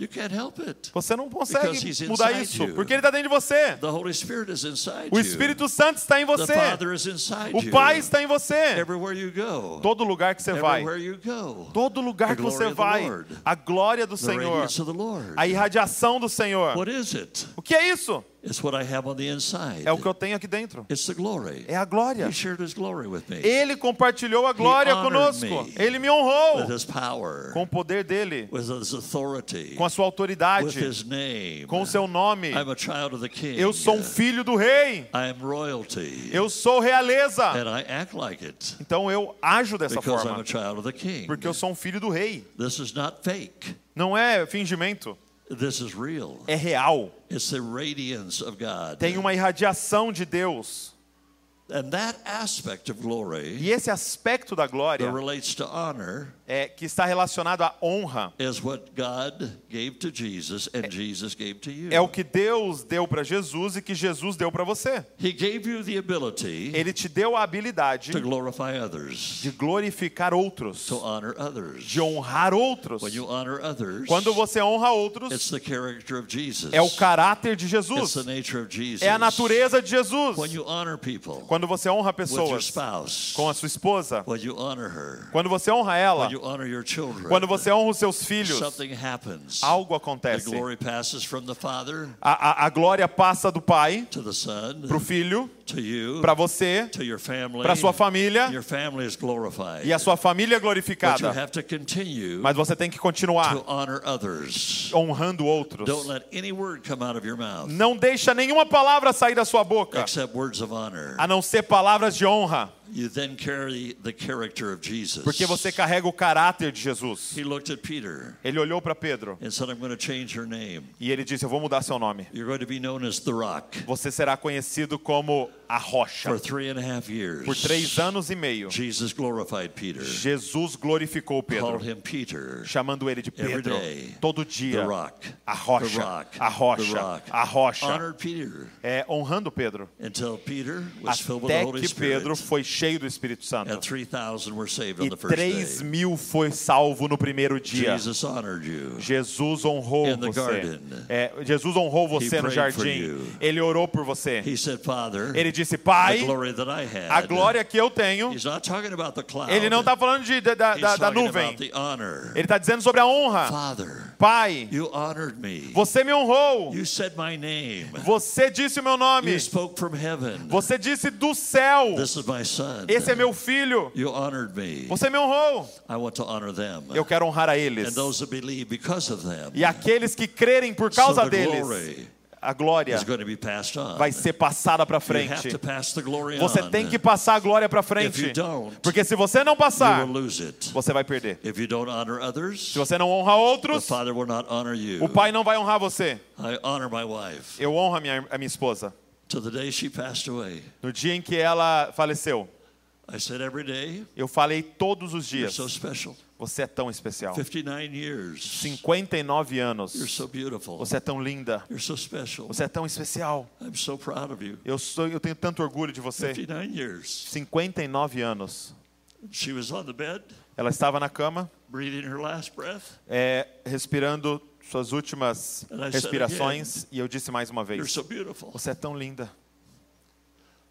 S2: Você não consegue mudar isso, porque ele está dentro de você. O. Espírito Santo está em você. O. Pai está em você. Todo lugar que você vai, todo lugar que você vai, a glória do Senhor, a irradiação do Senhor. O que é isso? É o que eu tenho aqui dentro. É a glória. Ele compartilhou a glória conosco. Ele me honrou
S1: with his power,
S2: com o poder dele, com a sua autoridade, com o seu nome.
S1: I'm a child of the King.
S2: Eu sou um filho do rei.
S1: I am royalty.
S2: Eu sou realeza.
S1: and I act like it
S2: Então eu ajo dessa forma, porque eu sou um filho do rei.
S1: This is not fake.
S2: Não é fingimento,
S1: This is real.
S2: é real.
S1: It's the radiance of God.
S2: Tem uma irradiação de Deus.
S1: And that aspect of glory
S2: E esse aspecto da glória
S1: that relates to honor
S2: é que está relacionado à honra.
S1: is what God gave to Jesus and Jesus gave to you.
S2: É o que Deus deu para Jesus e que Jesus deu para você.
S1: He gave you the ability
S2: Ele te deu a habilidade
S1: to glorify others,
S2: de glorificar outros,
S1: to honor others.
S2: de honrar outros.
S1: When you honor others,
S2: Quando você honra outros,
S1: it's the character of Jesus.
S2: é o caráter de
S1: It's
S2: Jesus,
S1: the nature of Jesus.
S2: é a natureza de Jesus.
S1: When you honor people
S2: Quando você honra pessoas
S1: spouse,
S2: com a sua esposa,
S1: her,
S2: quando você honra ela,
S1: children,
S2: quando você honra os seus filhos,
S1: happens.
S2: algo acontece.
S1: glory passes from the Father
S2: A, a, a glória passa do pai para o filho, para você, para sua família,
S1: Your family is glorified.
S2: e a sua família é
S1: But you
S2: glorificada.
S1: have to continue
S2: Mas você tem que continuar
S1: to honor others.
S2: honrando outros.
S1: Don't let any word come out of your mouth
S2: Não deixa nenhuma palavra sair da sua boca,
S1: except words of honor.
S2: a não ser palavras de honra,
S1: You then carry the character of Jesus.
S2: porque você carrega o caráter de Jesus.
S1: He looked at Peter
S2: Ele olhou para Pedro
S1: and said, I'm going to change your name.
S2: e ele disse: Eu vou mudar seu nome.
S1: You're going to be known as the Rock.
S2: Você será conhecido como a rocha.
S1: For three and a half years,
S2: Por três anos e meio,
S1: Jesus glorified Peter,
S2: Jesus glorificou Pedro,
S1: called him Peter,
S2: chamando ele de
S1: Every
S2: Pedro.
S1: day,
S2: Todo
S1: the
S2: dia,
S1: Rock,
S2: a
S1: the
S2: rocha,
S1: Rock,
S2: a
S1: the
S2: rocha,
S1: Rock.
S2: a rocha.
S1: Honored Peter
S2: É, honrando Pedro,
S1: until Peter was filled with the
S2: até
S1: Holy
S2: que Pedro
S1: Spirit,
S2: foi cheio do Espírito Santo.
S1: and 3,000 were saved on
S2: E
S1: the first
S2: 3
S1: day.
S2: mil foi salvo no primeiro dia.
S1: Jesus honored you.
S2: Jesus honrou
S1: In the
S2: você.
S1: garden.
S2: É, Jesus honrou você no
S1: prayed for
S2: jardim. Ele orou por você.
S1: He said, Father,
S2: Ele disse, Pai, a glória que eu tenho.
S1: Cloud.
S2: Ele não está falando de, da, da, da- nuvem. Ele está dizendo sobre a honra.
S1: Father,
S2: Pai,
S1: you honored me.
S2: você me honrou.
S1: You said my name.
S2: Você disse o meu nome.
S1: You spoke from heaven.
S2: Você disse do céu.
S1: This is my son.
S2: Esse é meu filho.
S1: You honored me.
S2: Você me honrou.
S1: I want to honor them.
S2: Eu quero honrar a eles.
S1: And those that believe because of them.
S2: E aqueles que crerem por causa deles. A glória vai ser passada para frente. Você tem que passar a glória para
S1: If
S2: frente. Porque se você não passar, você vai perder. Se você não honra outros,
S1: Father will not honor you.
S2: o pai não vai honrar você. Eu honro a minha, a minha esposa. No dia em que ela faleceu, eu falei todos os dias. Você é tão especial.
S1: 59 years.
S2: 59
S1: You're
S2: anos. Você é tão linda. Você é tão especial. Eu sou, eu tenho tanto orgulho de você.
S1: 59 years.
S2: 59 anos.
S1: She was on the bed,
S2: Ela estava na cama,
S1: breathing her last breath.
S2: é, respirando suas últimas respirações, e eu disse mais uma vez. Você é tão linda.
S1: I honored my wife.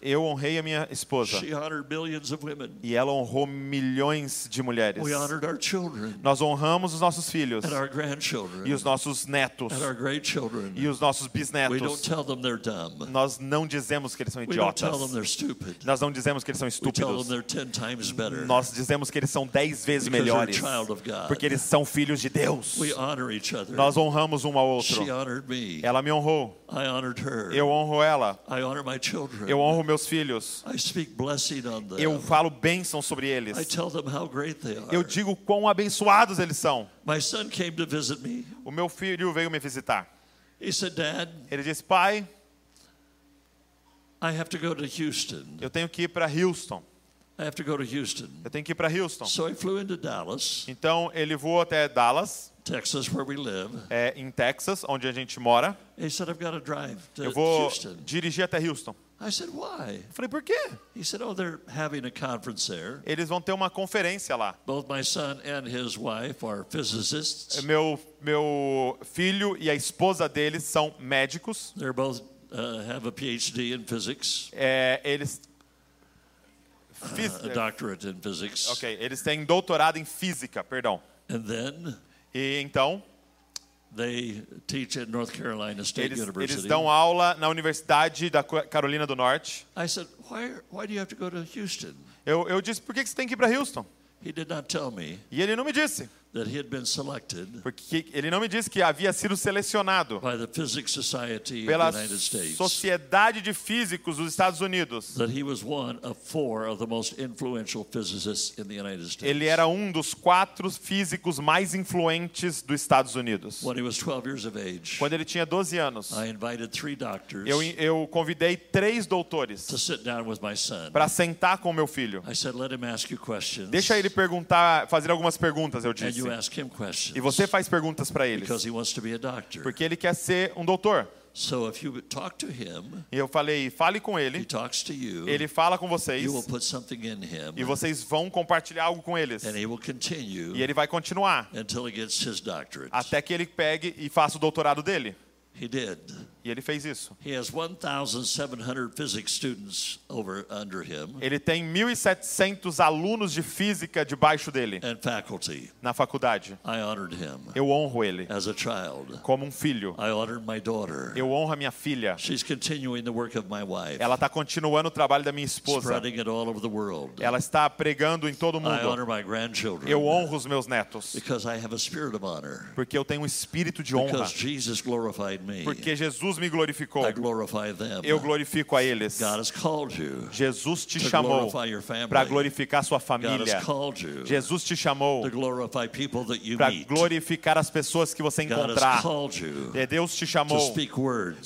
S2: Eu honrei a minha esposa
S1: She honored millions of women.
S2: e ela honrou milhões de mulheres.
S1: We honored our children
S2: Nós honramos os nossos filhos
S1: and our grandchildren
S2: e os nossos netos
S1: and our great children.
S2: e os nossos
S1: We don't
S2: bisnetos.
S1: tell them they're dumb.
S2: Nós não dizemos que eles são
S1: We don't tell them
S2: idiotas.
S1: they're stupid.
S2: Nós não dizemos que eles são
S1: We tell them
S2: estúpidos.
S1: they're 10 times better.
S2: Nós dizemos que eles são dez vezes
S1: Because they're a
S2: melhores.
S1: child of God.
S2: Porque eles são filhos de Deus.
S1: We honor each other.
S2: Nós honramos um ao outro.
S1: She honored me.
S2: Ela me honrou.
S1: I honored her.
S2: Eu honro ela.
S1: I honor my children.
S2: Eu honro meus filhos.
S1: I speak blessing on them.
S2: Eu falo bênção sobre
S1: I
S2: eles.
S1: tell them how great they are.
S2: Eu digo quão abençoados eles são.
S1: My son came to visit me.
S2: O meu filho veio me visitar.
S1: He said, Dad,
S2: Ele disse: Pai,
S1: I have to go to Houston.
S2: eu tenho que ir para Houston.
S1: I have to go to Houston.
S2: Eu tenho que ir para Houston.
S1: So I flew into Dallas,
S2: Então ele voou até Dallas,
S1: Texas, where we live.
S2: é, em Texas, onde a gente mora.
S1: He said, I've got to drive to
S2: Eu vou
S1: Houston.
S2: dirigir até Houston.
S1: I said, Why?
S2: Eu falei: Por quê?
S1: He said, Oh, they're having a conference there.
S2: Eles vão ter uma conferência lá.
S1: Both my son and his wife are physicists.
S2: Meu, meu filho e a esposa deles são médicos.
S1: They're both uh, have a PhD in physics,
S2: É, eles, fiz-
S1: a doctorate in physics.
S2: ok, eles têm doutorado em física, perdão.
S1: And then
S2: E então
S1: they teach at North Carolina State
S2: eles, eles
S1: University.
S2: dão aula na Universidade da Carolina do Norte.
S1: I said, why, why do you have to go to Houston?
S2: Eu, eu disse: Por que que você tem que ir para Houston?
S1: He did not tell me
S2: E ele não me disse,
S1: that he had been selected
S2: porque ele não me disse que havia sido selecionado
S1: by the Physics Society
S2: pela
S1: of the United States.
S2: Sociedade de Físicos dos Estados Unidos.
S1: That he was one of four of the most influential physicists in the United States.
S2: Ele era um dos quatro físicos mais influentes dos Estados Unidos.
S1: When he was 12 years of age,
S2: Quando ele tinha 12 anos,
S1: I invited three doctors
S2: eu, eu convidei três doutores
S1: to sit down with my son.
S2: para sentar com meu filho.
S1: I said, let him ask you questions.
S2: Deixa ele perguntar, fazer algumas perguntas, eu disse. E você faz perguntas para eles,
S1: because he wants to be a doctor.
S2: porque ele quer ser um doutor.
S1: So if you talk to him,
S2: E eu falei, fale com
S1: he
S2: ele,
S1: talks to you,
S2: ele fala com vocês,
S1: you will put something in him,
S2: e vocês vão compartilhar algo com eles.
S1: and he will continue
S2: E ele vai continuar
S1: until he gets his doctorate.
S2: até que ele pegue e faça o doutorado dele.
S1: He did.
S2: E ele fez isso.
S1: He has 1,700 physics students over under him
S2: Ele tem 1.700 alunos de física debaixo dele
S1: and faculty.
S2: na faculdade. Eu honro ele
S1: as a child.
S2: como um filho. Eu honro a minha filha. Ela está continuando o trabalho da minha esposa.
S1: spreading it all over the world.
S2: Ela está pregando em todo o mundo. Eu honro os meus netos.
S1: because I have a spirit of honor.
S2: Porque eu tenho um espírito de honra.
S1: Because Jesus.
S2: Porque Jesus me glorificou.
S1: I glorify them.
S2: Eu glorifico a eles.
S1: God has called you
S2: Jesus te chamou para glorificar sua família.
S1: has called you
S2: Jesus te chamou para glorificar as pessoas que você encontrar. E Deus te chamou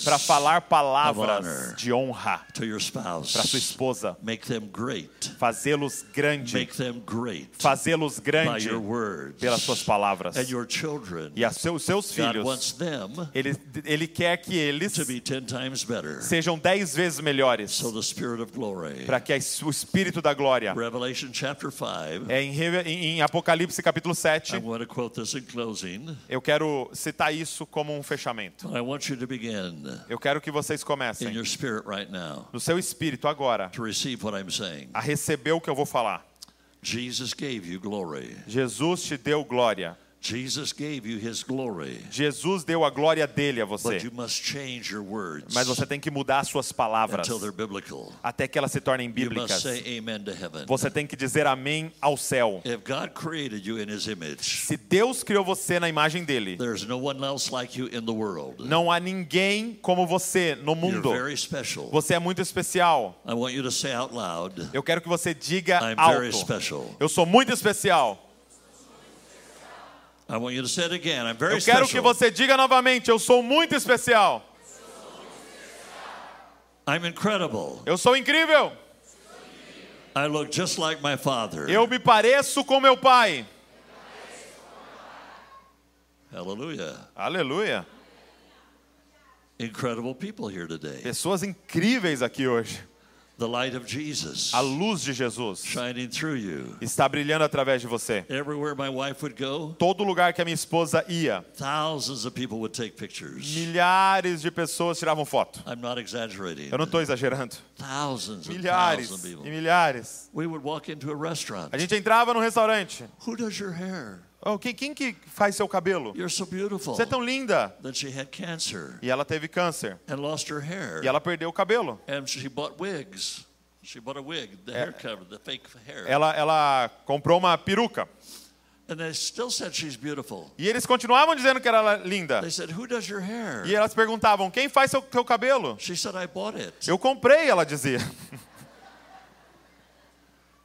S2: para falar palavras de honra para sua esposa, fazê-los grande, fazê-los grande pelas suas palavras.
S1: And your children.
S2: E a seus, filhos, ele, ele quer que eles
S1: to be ten times better.
S2: sejam dez vezes melhores,
S1: So the spirit of glory.
S2: para que o Espírito da glória,
S1: Revelation chapter 5.
S2: é em, Apocalipse capítulo 7,
S1: I'm going to quote this in closing.
S2: eu quero citar isso como um fechamento.
S1: I want you to begin
S2: Eu quero que vocês
S1: in
S2: comecem,
S1: your spirit right now
S2: no seu espírito agora,
S1: to receive what I'm saying.
S2: a receber o que eu vou falar.
S1: Jesus gave you glory.
S2: Jesus te deu glória.
S1: Jesus gave you his glory,
S2: Jesus deu a glória dele a você.
S1: but you must change your words
S2: Mas você tem que mudar as suas palavras
S1: until they're biblical.
S2: até que elas se tornem
S1: You must
S2: bíblicas.
S1: say amen to heaven.
S2: Você tem que dizer amém ao céu.
S1: If God created you in his image,
S2: Se Deus criou você na imagem dele,
S1: there's no one else like you in the world.
S2: não há ninguém como você no
S1: You're
S2: mundo.
S1: very special.
S2: Você é muito especial.
S1: I want you to say out loud,
S2: Eu quero que você diga
S1: I'm very
S2: alto.
S1: special.
S2: Eu sou muito especial.
S1: I want you to say it again. I'm very
S2: Eu quero que você diga novamente, eu sou muito especial.
S1: I'm incredible.
S2: Eu sou incrível.
S1: I look just like my father.
S2: Eu me pareço com meu pai.
S1: Hallelujah.
S2: Aleluia.
S1: Incredible people here today.
S2: Pessoas incríveis aqui hoje.
S1: The light of Jesus
S2: A luz de Jesus
S1: shining through you.
S2: está brilhando através de você.
S1: Everywhere my wife would go,
S2: Todo lugar que a minha esposa ia,
S1: thousands of people would take pictures.
S2: milhares de pessoas tiravam foto.
S1: I'm not exaggerating.
S2: Eu não estou exagerando.
S1: Thousands and
S2: Milhares
S1: thousands of
S2: e
S1: people.
S2: milhares.
S1: We would walk into a restaurant.
S2: A gente entrava num restaurante.
S1: Who does your hair?
S2: Oh, quem, quem que faz seu cabelo?
S1: So.
S2: Você é tão linda. E ela teve câncer.
S1: and lost her hair.
S2: E ela perdeu o cabelo.
S1: Wig, cover, fake hair.
S2: Ela, ela comprou uma peruca.
S1: And they still said she's beautiful.
S2: E eles continuavam dizendo que era linda.
S1: They said, Who does your hair?
S2: E elas perguntavam: quem faz seu, seu cabelo?
S1: She said, I bought it.
S2: Eu comprei, ela dizia.
S1: And then her cancer hair came in,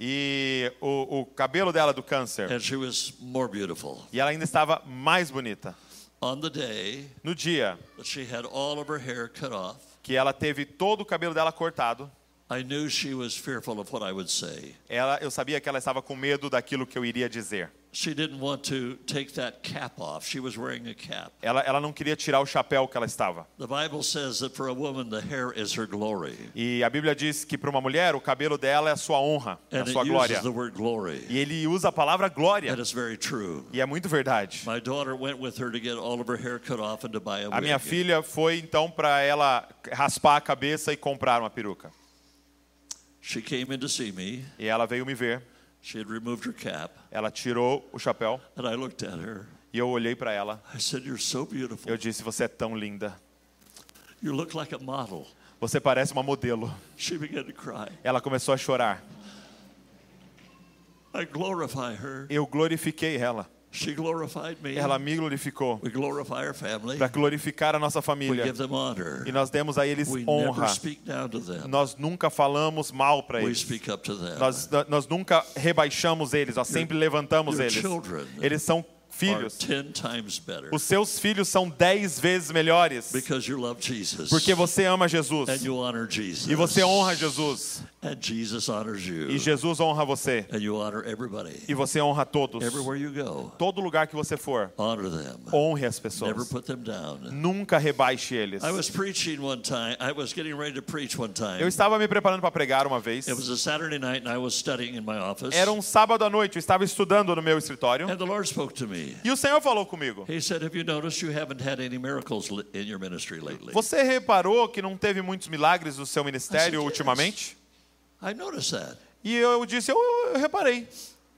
S2: E o, o cabelo dela do câncer.
S1: and she was more beautiful.
S2: E ela ainda estava mais bonita.
S1: On the day
S2: No dia
S1: that she had all of her hair cut off,
S2: que ela teve todo o cabelo dela cortado,
S1: I knew she was fearful of what I would say.
S2: ela, eu sabia que ela estava com medo daquilo que eu iria dizer.
S1: She didn't want to take that cap off. She was wearing a cap.
S2: Ela, ela não queria tirar o chapéu que ela estava. E a Bíblia diz que para uma mulher o cabelo dela é a sua honra, é a sua glória. E ele usa a palavra glória. E é muito verdade.
S1: A
S2: A minha filha foi então para ela raspar a cabeça e comprar uma peruca.
S1: She came in to see me.
S2: E ela veio me ver.
S1: She had removed her cap,
S2: Ela tirou o chapéu
S1: and I looked at her.
S2: e eu olhei para ela.
S1: I said, You're so beautiful.
S2: Eu disse: "Você é tão linda.
S1: You look like a model.
S2: Você parece uma modelo."
S1: She began to cry.
S2: Ela começou a chorar.
S1: I glorify her.
S2: Eu glorifiquei ela.
S1: She glorified me.
S2: Ela me glorificou
S1: We glorify our family.
S2: para glorificar a nossa
S1: We
S2: família. E nós demos a eles
S1: We
S2: honra.
S1: never speak down to them.
S2: Nós nunca falamos mal para
S1: We
S2: eles.
S1: speak up to them.
S2: Nós, nós nunca rebaixamos eles, nós sempre levantamos
S1: your
S2: eles.
S1: children
S2: Eles são filhos. Os seus filhos são dez vezes melhores porque você ama Jesus e você honra Jesus
S1: And Jesus honors you.
S2: e Jesus honra você
S1: And you honor everybody.
S2: e você honra todos.
S1: Everywhere you go,
S2: Todo lugar que você for,
S1: honor them.
S2: honre as
S1: Never
S2: pessoas.
S1: put them down.
S2: Nunca rebaixe eles. Eu estava me preparando para pregar uma vez.
S1: It was a Saturday night and I was studying in my office.
S2: Era um sábado à noite, eu estava estudando no meu escritório
S1: And the Lord spoke to me.
S2: e o Senhor falou comigo.
S1: He said, Have you noticed you haven't had any miracles li- in your ministry lately?
S2: Você reparou que não teve muitos milagres no seu ministério ultimamente?
S1: I noticed that.
S2: E eu disse, eu, eu reparei.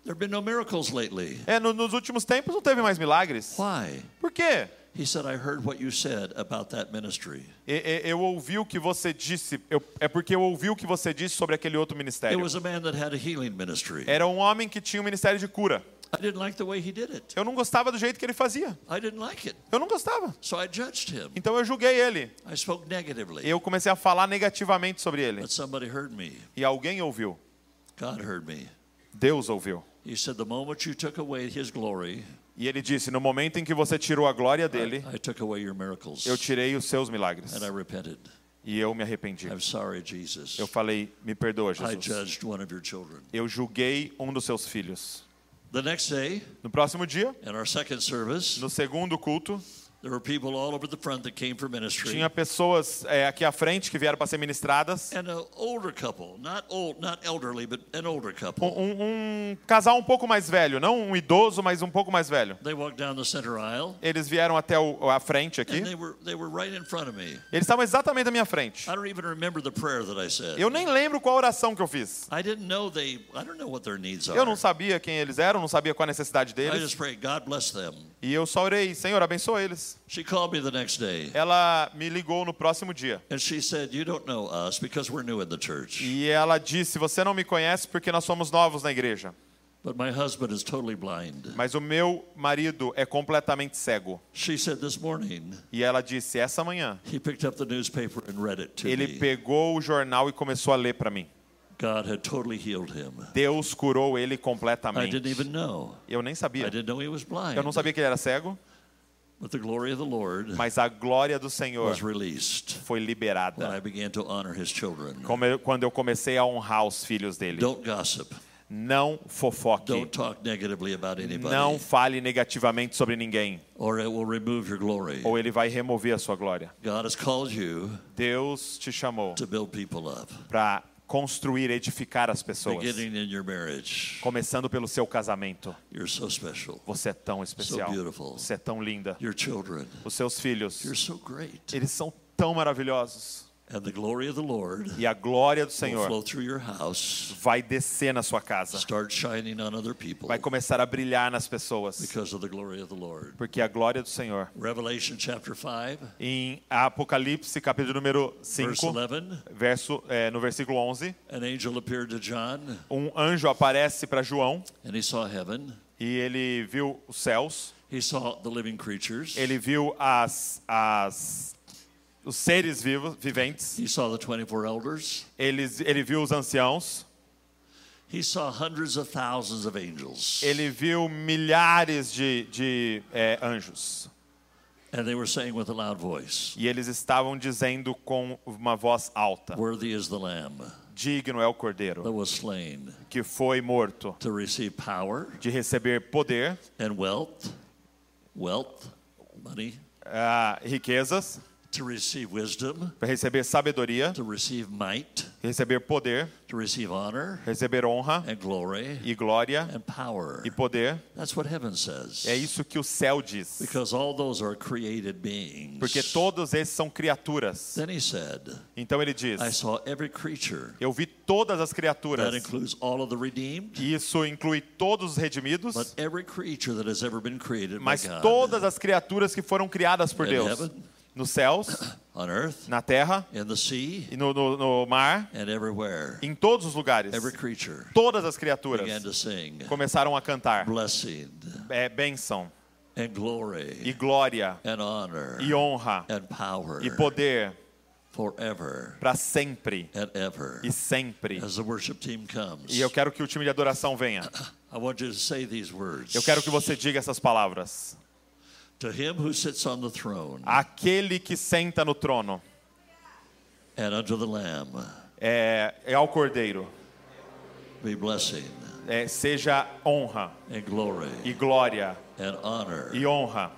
S1: There have been no miracles lately.
S2: É, no- nos últimos tempos não teve mais milagres.
S1: Why?
S2: Por quê?
S1: He said, I heard what you said about that ministry.
S2: E- e- Eu ouvi o que você disse. eu- é porque eu ouvi o que você disse sobre aquele outro
S1: It
S2: ministério.
S1: was a man that had a healing ministry.
S2: Era um homem que tinha um ministério de cura.
S1: I didn't like the way he did it.
S2: Eu não gostava do jeito que ele fazia.
S1: I didn't like it.
S2: Eu não gostava.
S1: So I judged him.
S2: Então eu julguei ele.
S1: I spoke negatively.
S2: Eu comecei a falar negativamente sobre ele.
S1: But somebody heard me.
S2: E alguém ouviu.
S1: God heard me.
S2: Deus ouviu.
S1: He said, The moment you took away his glory,
S2: E ele disse: No momento em que você tirou a glória dele,
S1: I took away your miracles.
S2: eu tirei os seus milagres.
S1: And I repented.
S2: E eu me arrependi.
S1: I'm sorry, Jesus.
S2: Eu falei: Me perdoa,
S1: I
S2: Jesus.
S1: judged one of your children.
S2: Eu julguei um dos seus filhos.
S1: The next day,
S2: No próximo dia,
S1: in our second service,
S2: no segundo culto,
S1: There were people all over the front that came for ministry.
S2: Tinha pessoas é, aqui à frente que vieram para ser ministradas.
S1: And an older couple, not old, not elderly, but an older couple.
S2: Um, um casal um pouco mais velho, não um idoso, mas um pouco mais velho.
S1: They walked down the center aisle.
S2: Eles vieram até o, a frente aqui.
S1: And they were, they were right in front of me.
S2: Eles estavam exatamente à minha frente.
S1: I don't even remember the prayer that I said.
S2: Eu nem lembro qual oração que eu fiz.
S1: I didn't know they. I don't know what their needs are.
S2: Eu não sabia quem eles eram, não sabia qual a necessidade
S1: I
S2: deles. E eu só orei, Senhor, abençoa eles.
S1: She called me the next day.
S2: Ela me ligou no próximo dia.
S1: And she said, You don't know us because we're new in the church.
S2: E ela disse: Você não me conhece porque nós somos novos na igreja.
S1: But my husband is totally blind.
S2: Mas o meu marido é completamente cego.
S1: She said this morning,
S2: E ela disse: Essa manhã,
S1: he picked up the newspaper and read it to
S2: ele
S1: me.
S2: pegou o jornal e começou a ler para mim.
S1: God had totally healed him.
S2: Deus curou ele
S1: I didn't
S2: completamente.
S1: even know.
S2: Eu nem
S1: I
S2: sabia.
S1: didn't know he was blind.
S2: Eu não sabia que ele era cego,
S1: But the glory of the Lord
S2: mas a glória do Senhor
S1: was released
S2: foi
S1: when
S2: liberada.
S1: I began to honor his children.
S2: Eu- Quando eu comecei a honrar os filhos dele.
S1: Don't gossip.
S2: Não fofoque.
S1: Don't talk negatively about anybody.
S2: Não fale negativamente sobre ninguém,
S1: Or it will remove your glory.
S2: ou ele vai remover a sua glória.
S1: God has called you
S2: Deus te chamou
S1: to build people up,
S2: para construir, edificar as pessoas, começando pelo seu casamento.
S1: So.
S2: Você é tão especial. Você é tão linda. Os seus filhos,
S1: so
S2: eles são tão maravilhosos.
S1: And the glory of the Lord
S2: E a glória do Senhor
S1: flow through your house,
S2: vai descer na sua casa.
S1: start shining on other people
S2: Vai começar a brilhar nas pessoas.
S1: because of the glory of the Lord.
S2: Porque a glória do Senhor.
S1: Revelation chapter 5,
S2: Em Apocalipse, capítulo número
S1: verse
S2: 5,
S1: 11,
S2: verso, é, no versículo 11,
S1: an angel appeared to John,
S2: um anjo aparece para João
S1: and he saw heaven.
S2: e ele viu os céus,
S1: He saw the living creatures.
S2: ele viu as, as, os seres vivos, viventes,
S1: He saw the 24 elders.
S2: eles, ele viu os anciãos,
S1: He saw hundreds of thousands of angels.
S2: ele viu milhares de, de é, anjos.
S1: And they were saying with a loud voice,
S2: E eles estavam dizendo com uma voz alta:
S1: Worthy is the Lamb
S2: Digno é o
S1: that
S2: Cordeiro
S1: was slain
S2: que foi morto
S1: to receive power
S2: de receber poder,
S1: and wealth, wealth, money,
S2: ah, riquezas,
S1: to receive wisdom,
S2: para receber sabedoria,
S1: to receive might,
S2: receber poder,
S1: to receive honor
S2: receber honra
S1: and glory
S2: e glória
S1: and power.
S2: e poder.
S1: That's what heaven says.
S2: É isso que o céu diz.
S1: Because all those are created beings.
S2: Porque todos esses são criaturas.
S1: Then he said,
S2: Então ele diz:
S1: I saw every creature.
S2: Eu vi todas as
S1: That
S2: criaturas.
S1: includes all of the redeemed,
S2: isso inclui todos os redimidos,
S1: but every creature that has ever been created by
S2: mas
S1: God
S2: todas as criaturas que foram criadas por Deus.
S1: heaven.
S2: Nos céus,
S1: on earth,
S2: na terra
S1: in the sea,
S2: e no, no, no mar,
S1: and everywhere.
S2: em todos os lugares.
S1: Every creature
S2: Todas as
S1: began
S2: criaturas
S1: to sing
S2: começaram a cantar.
S1: blessing
S2: É bênção
S1: and
S2: e
S1: glory
S2: glória
S1: and honor
S2: e honra
S1: and power
S2: e poder para sempre
S1: and ever.
S2: e sempre.
S1: As the worship team comes,
S2: E eu quero que o time de adoração venha.
S1: I want you to say these words.
S2: Eu quero que você diga essas palavras.
S1: To him who sits on the throne
S2: Aquele que senta no trono
S1: and unto the Lamb
S2: é, é ao Cordeiro.
S1: be blessing
S2: É, seja honra
S1: and glory
S2: e glória
S1: and honor
S2: e honra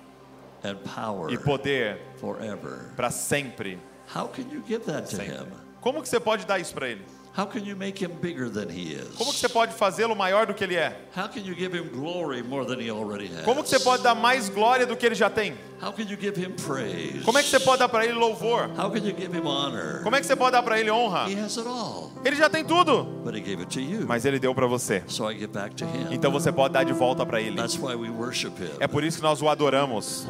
S1: and power
S2: e poder
S1: forever.
S2: para sempre.
S1: How can you give that to him?
S2: Como que você pode dar isso para ele?
S1: How can you make him bigger than he
S2: Como que
S1: is?
S2: você pode fazê-lo maior do que ele é?
S1: How can you give him glory more than he already has?
S2: Como que você pode dar mais glória do que ele já tem?
S1: How can you give him praise?
S2: Como é que você pode dar para ele louvor?
S1: How can you give him honor?
S2: Como é que você pode dar para ele honra?
S1: He has it all,
S2: Ele já tem tudo,
S1: but he gave it to you.
S2: mas ele deu para você.
S1: So I give back to him.
S2: Então você pode dar de volta para ele.
S1: That's why we worship him.
S2: É por isso que nós o adoramos.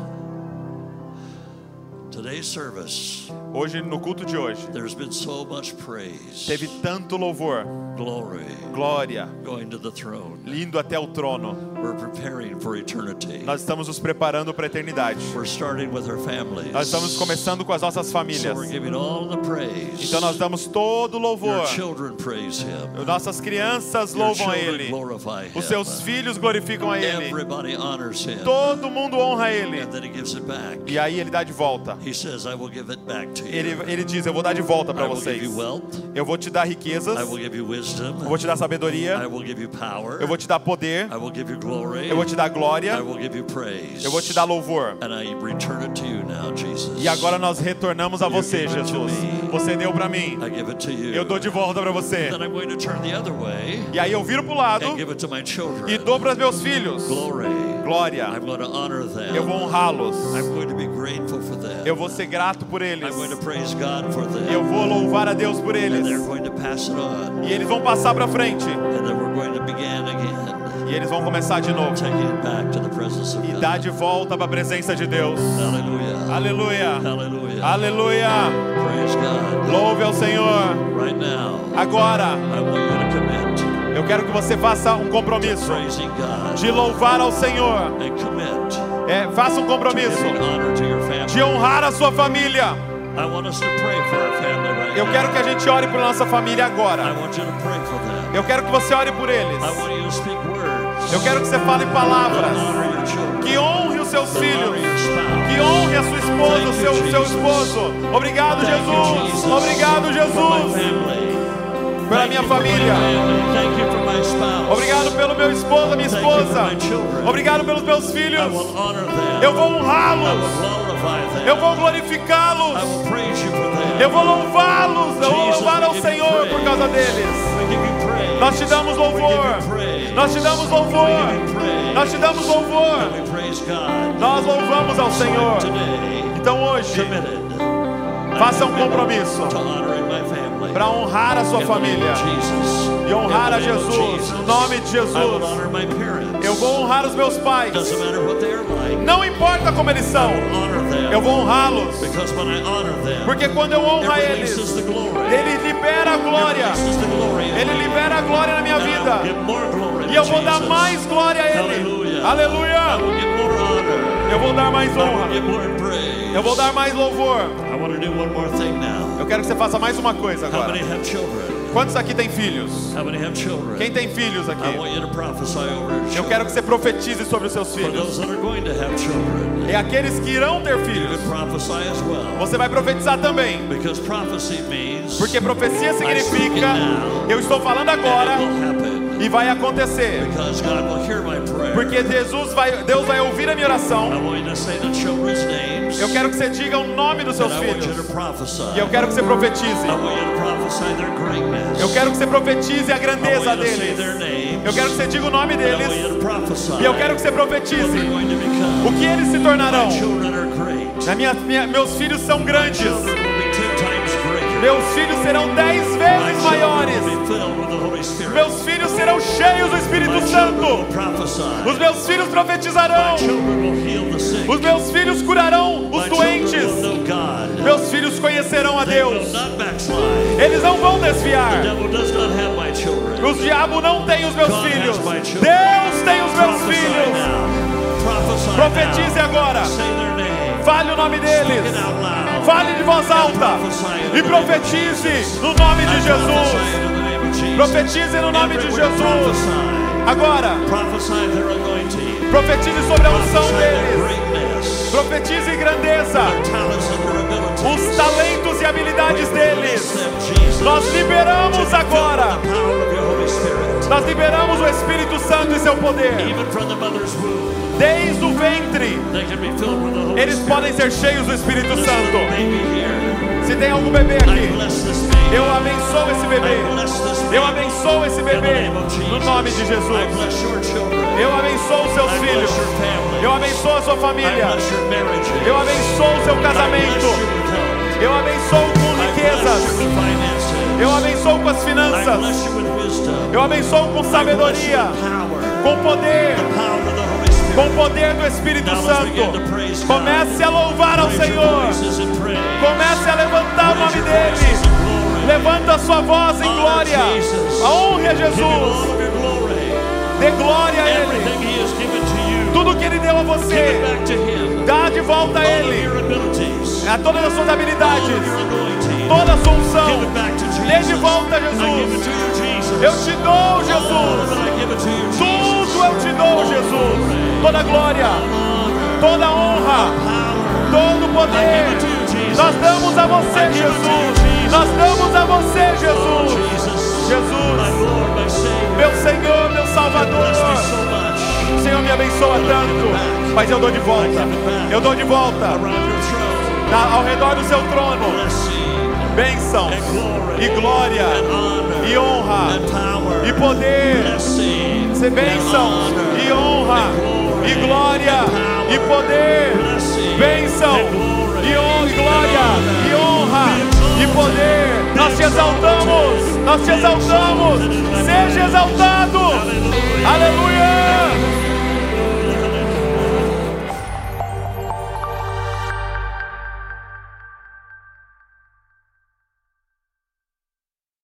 S1: Today's service,
S2: Hoje, no culto de hoje,
S1: there's been so much praise,
S2: teve tanto louvor,
S1: glory,
S2: glória,
S1: going to the throne.
S2: lindo até o trono.
S1: We're preparing for eternity.
S2: Nós estamos nos preparando para a eternidade.
S1: We're starting with our families.
S2: Nós estamos começando com as nossas
S1: So
S2: famílias.
S1: we're giving all the praise.
S2: Então nós damos todo o louvor.
S1: Your children praise him.
S2: Nossas crianças louvam a Ele.
S1: glorify him.
S2: Os seus filhos glorificam a Ele.
S1: Everybody honors him.
S2: Todo mundo honra a Ele.
S1: And then he gives it back.
S2: E aí Ele dá de volta.
S1: He says, I will give it back to you.
S2: Ele, ele diz: Eu vou dar de volta para
S1: I will give
S2: vocês.
S1: wealth.
S2: Eu vou te dar riquezas,
S1: wisdom.
S2: eu vou te dar sabedoria,
S1: power.
S2: eu vou te dar poder,
S1: glory.
S2: eu vou te dar glória,
S1: praise.
S2: eu vou te dar louvor.
S1: And I return it to you now, Jesus.
S2: E agora nós retornamos a você, Jesus. Você deu para mim,
S1: I give it to you.
S2: eu dou de volta para você.
S1: Then I'm going to turn the other way
S2: E aí eu viro lado
S1: to my children.
S2: e dou para meus filhos.
S1: Glory.
S2: Glória.
S1: I'm going to honor them.
S2: Eu vou honrá-los.
S1: I'm going to be grateful for them.
S2: Eu vou ser grato por eles. Eu vou louvar a Deus por eles. E eles vão passar para frente. E eles vão começar de novo. E dar de volta para a presença de Deus. Aleluia. Aleluia.
S1: God.
S2: Louve ao Senhor. Agora, eu quero que você faça um compromisso de louvar ao Senhor. É, faça um compromisso de honrar a sua família. Eu quero que a gente ore por nossa família agora. Eu quero que você ore por eles. Eu quero que você fale palavras que honre os seus filhos. Que honre a sua esposa, o seu, seu esposo. Obrigado, Jesus. Obrigado, Jesus. Pela minha família. Obrigado pelo meu esposo, minha esposa. Obrigado pelos meus filhos. Eu vou honrá-los. Eu vou glorificá-los. Eu vou louvá-los. Eu vou louvar ao Senhor por causa deles. Nós te damos louvor. Nós te damos louvor. Nós te damos louvor. Nós louvamos ao Senhor. Então hoje. Faça um compromisso Para honrar a sua família e honrar a Jesus, no nome de Jesus. Eu vou honrar os meus pais. Não importa como eles são, eu vou honrá-los. Porque quando eu honro a eles. Ele libera a glória. Ele libera a glória na minha vida. E eu vou dar mais glória a Ele.
S1: Aleluia.
S2: Eu vou dar mais honra. Eu vou dar mais louvor.
S1: I want to do one more thing now.
S2: Eu quero que você faça mais uma coisa agora. Quantos aqui tem filhos? Quem tem filhos aqui? Eu quero que você profetize sobre os seus filhos. E aqueles que irão ter filhos, você vai profetizar também. Porque profecia significa eu estou falando agora e vai acontecer. Porque Jesus vai, Deus vai ouvir a minha oração. Eu quero que você diga o nome dos seus filhos. E eu quero que você profetize. Eu quero que você profetize a grandeza deles. Eu quero que você diga o nome deles. E eu quero que você profetize o que eles se tornarão. Minha, minha- meus filhos são grandes. Meus filhos serão dez vezes maiores. Meus filhos serão cheios do Espírito Santo. Os meus filhos profetizarão. Os meus filhos curarão os doentes. Meus filhos conhecerão a Deus. Eles não vão desviar. Os diabo não tem os meus filhos. Deus tem os meus filhos. Profetize agora. Fale o nome deles. Fale de voz alta. E profetize no nome de Jesus. Profetize no nome de Jesus. Agora, profetize sobre a unção deles. Profetize grandeza. Os talentos e habilidades deles. Nós liberamos agora. Nós liberamos o Espírito Santo e seu poder. Desde o ventre, eles podem ser cheios do Espírito Santo. Se tem algum bebê aqui, eu abençoo esse bebê. Eu abençoo esse bebê no nome de Jesus. Eu abençoo seus filhos. Eu abençoo a sua família. Eu abençoo o seu casamento. Eu abençoo com riquezas. Eu abençoo com as finanças. Eu abençoo com sabedoria, com poder, com o poder do Espírito Santo. Comece a louvar ao Senhor. Comece a levantar o nome dele. Levanta a sua voz em glória.
S1: Jesus.
S2: Honre a
S1: him
S2: Jesus. Dê glória a Ele. Tudo que Ele deu a você, dá de volta a Ele. A todas as suas habilidades, toda a sua unção. Dê de volta Jesus. Eu te dou, Jesus. Tudo eu te dou, Jesus. Toda glória, toda honra, todo poder. Nós damos a você, Jesus. Nós damos a você, Jesus. Jesus, meu Senhor, meu Salvador. Senhor me abençoa tanto, mas eu dou de volta. Eu dou de volta. Ao redor do seu trono, bênção e glória e honra e poder. Ser bênção e honra e glória e poder. Bênção e honra e glória e honra e poder. Nós te exaltamos, nós te exaltamos. Seja exaltado. Aleluia.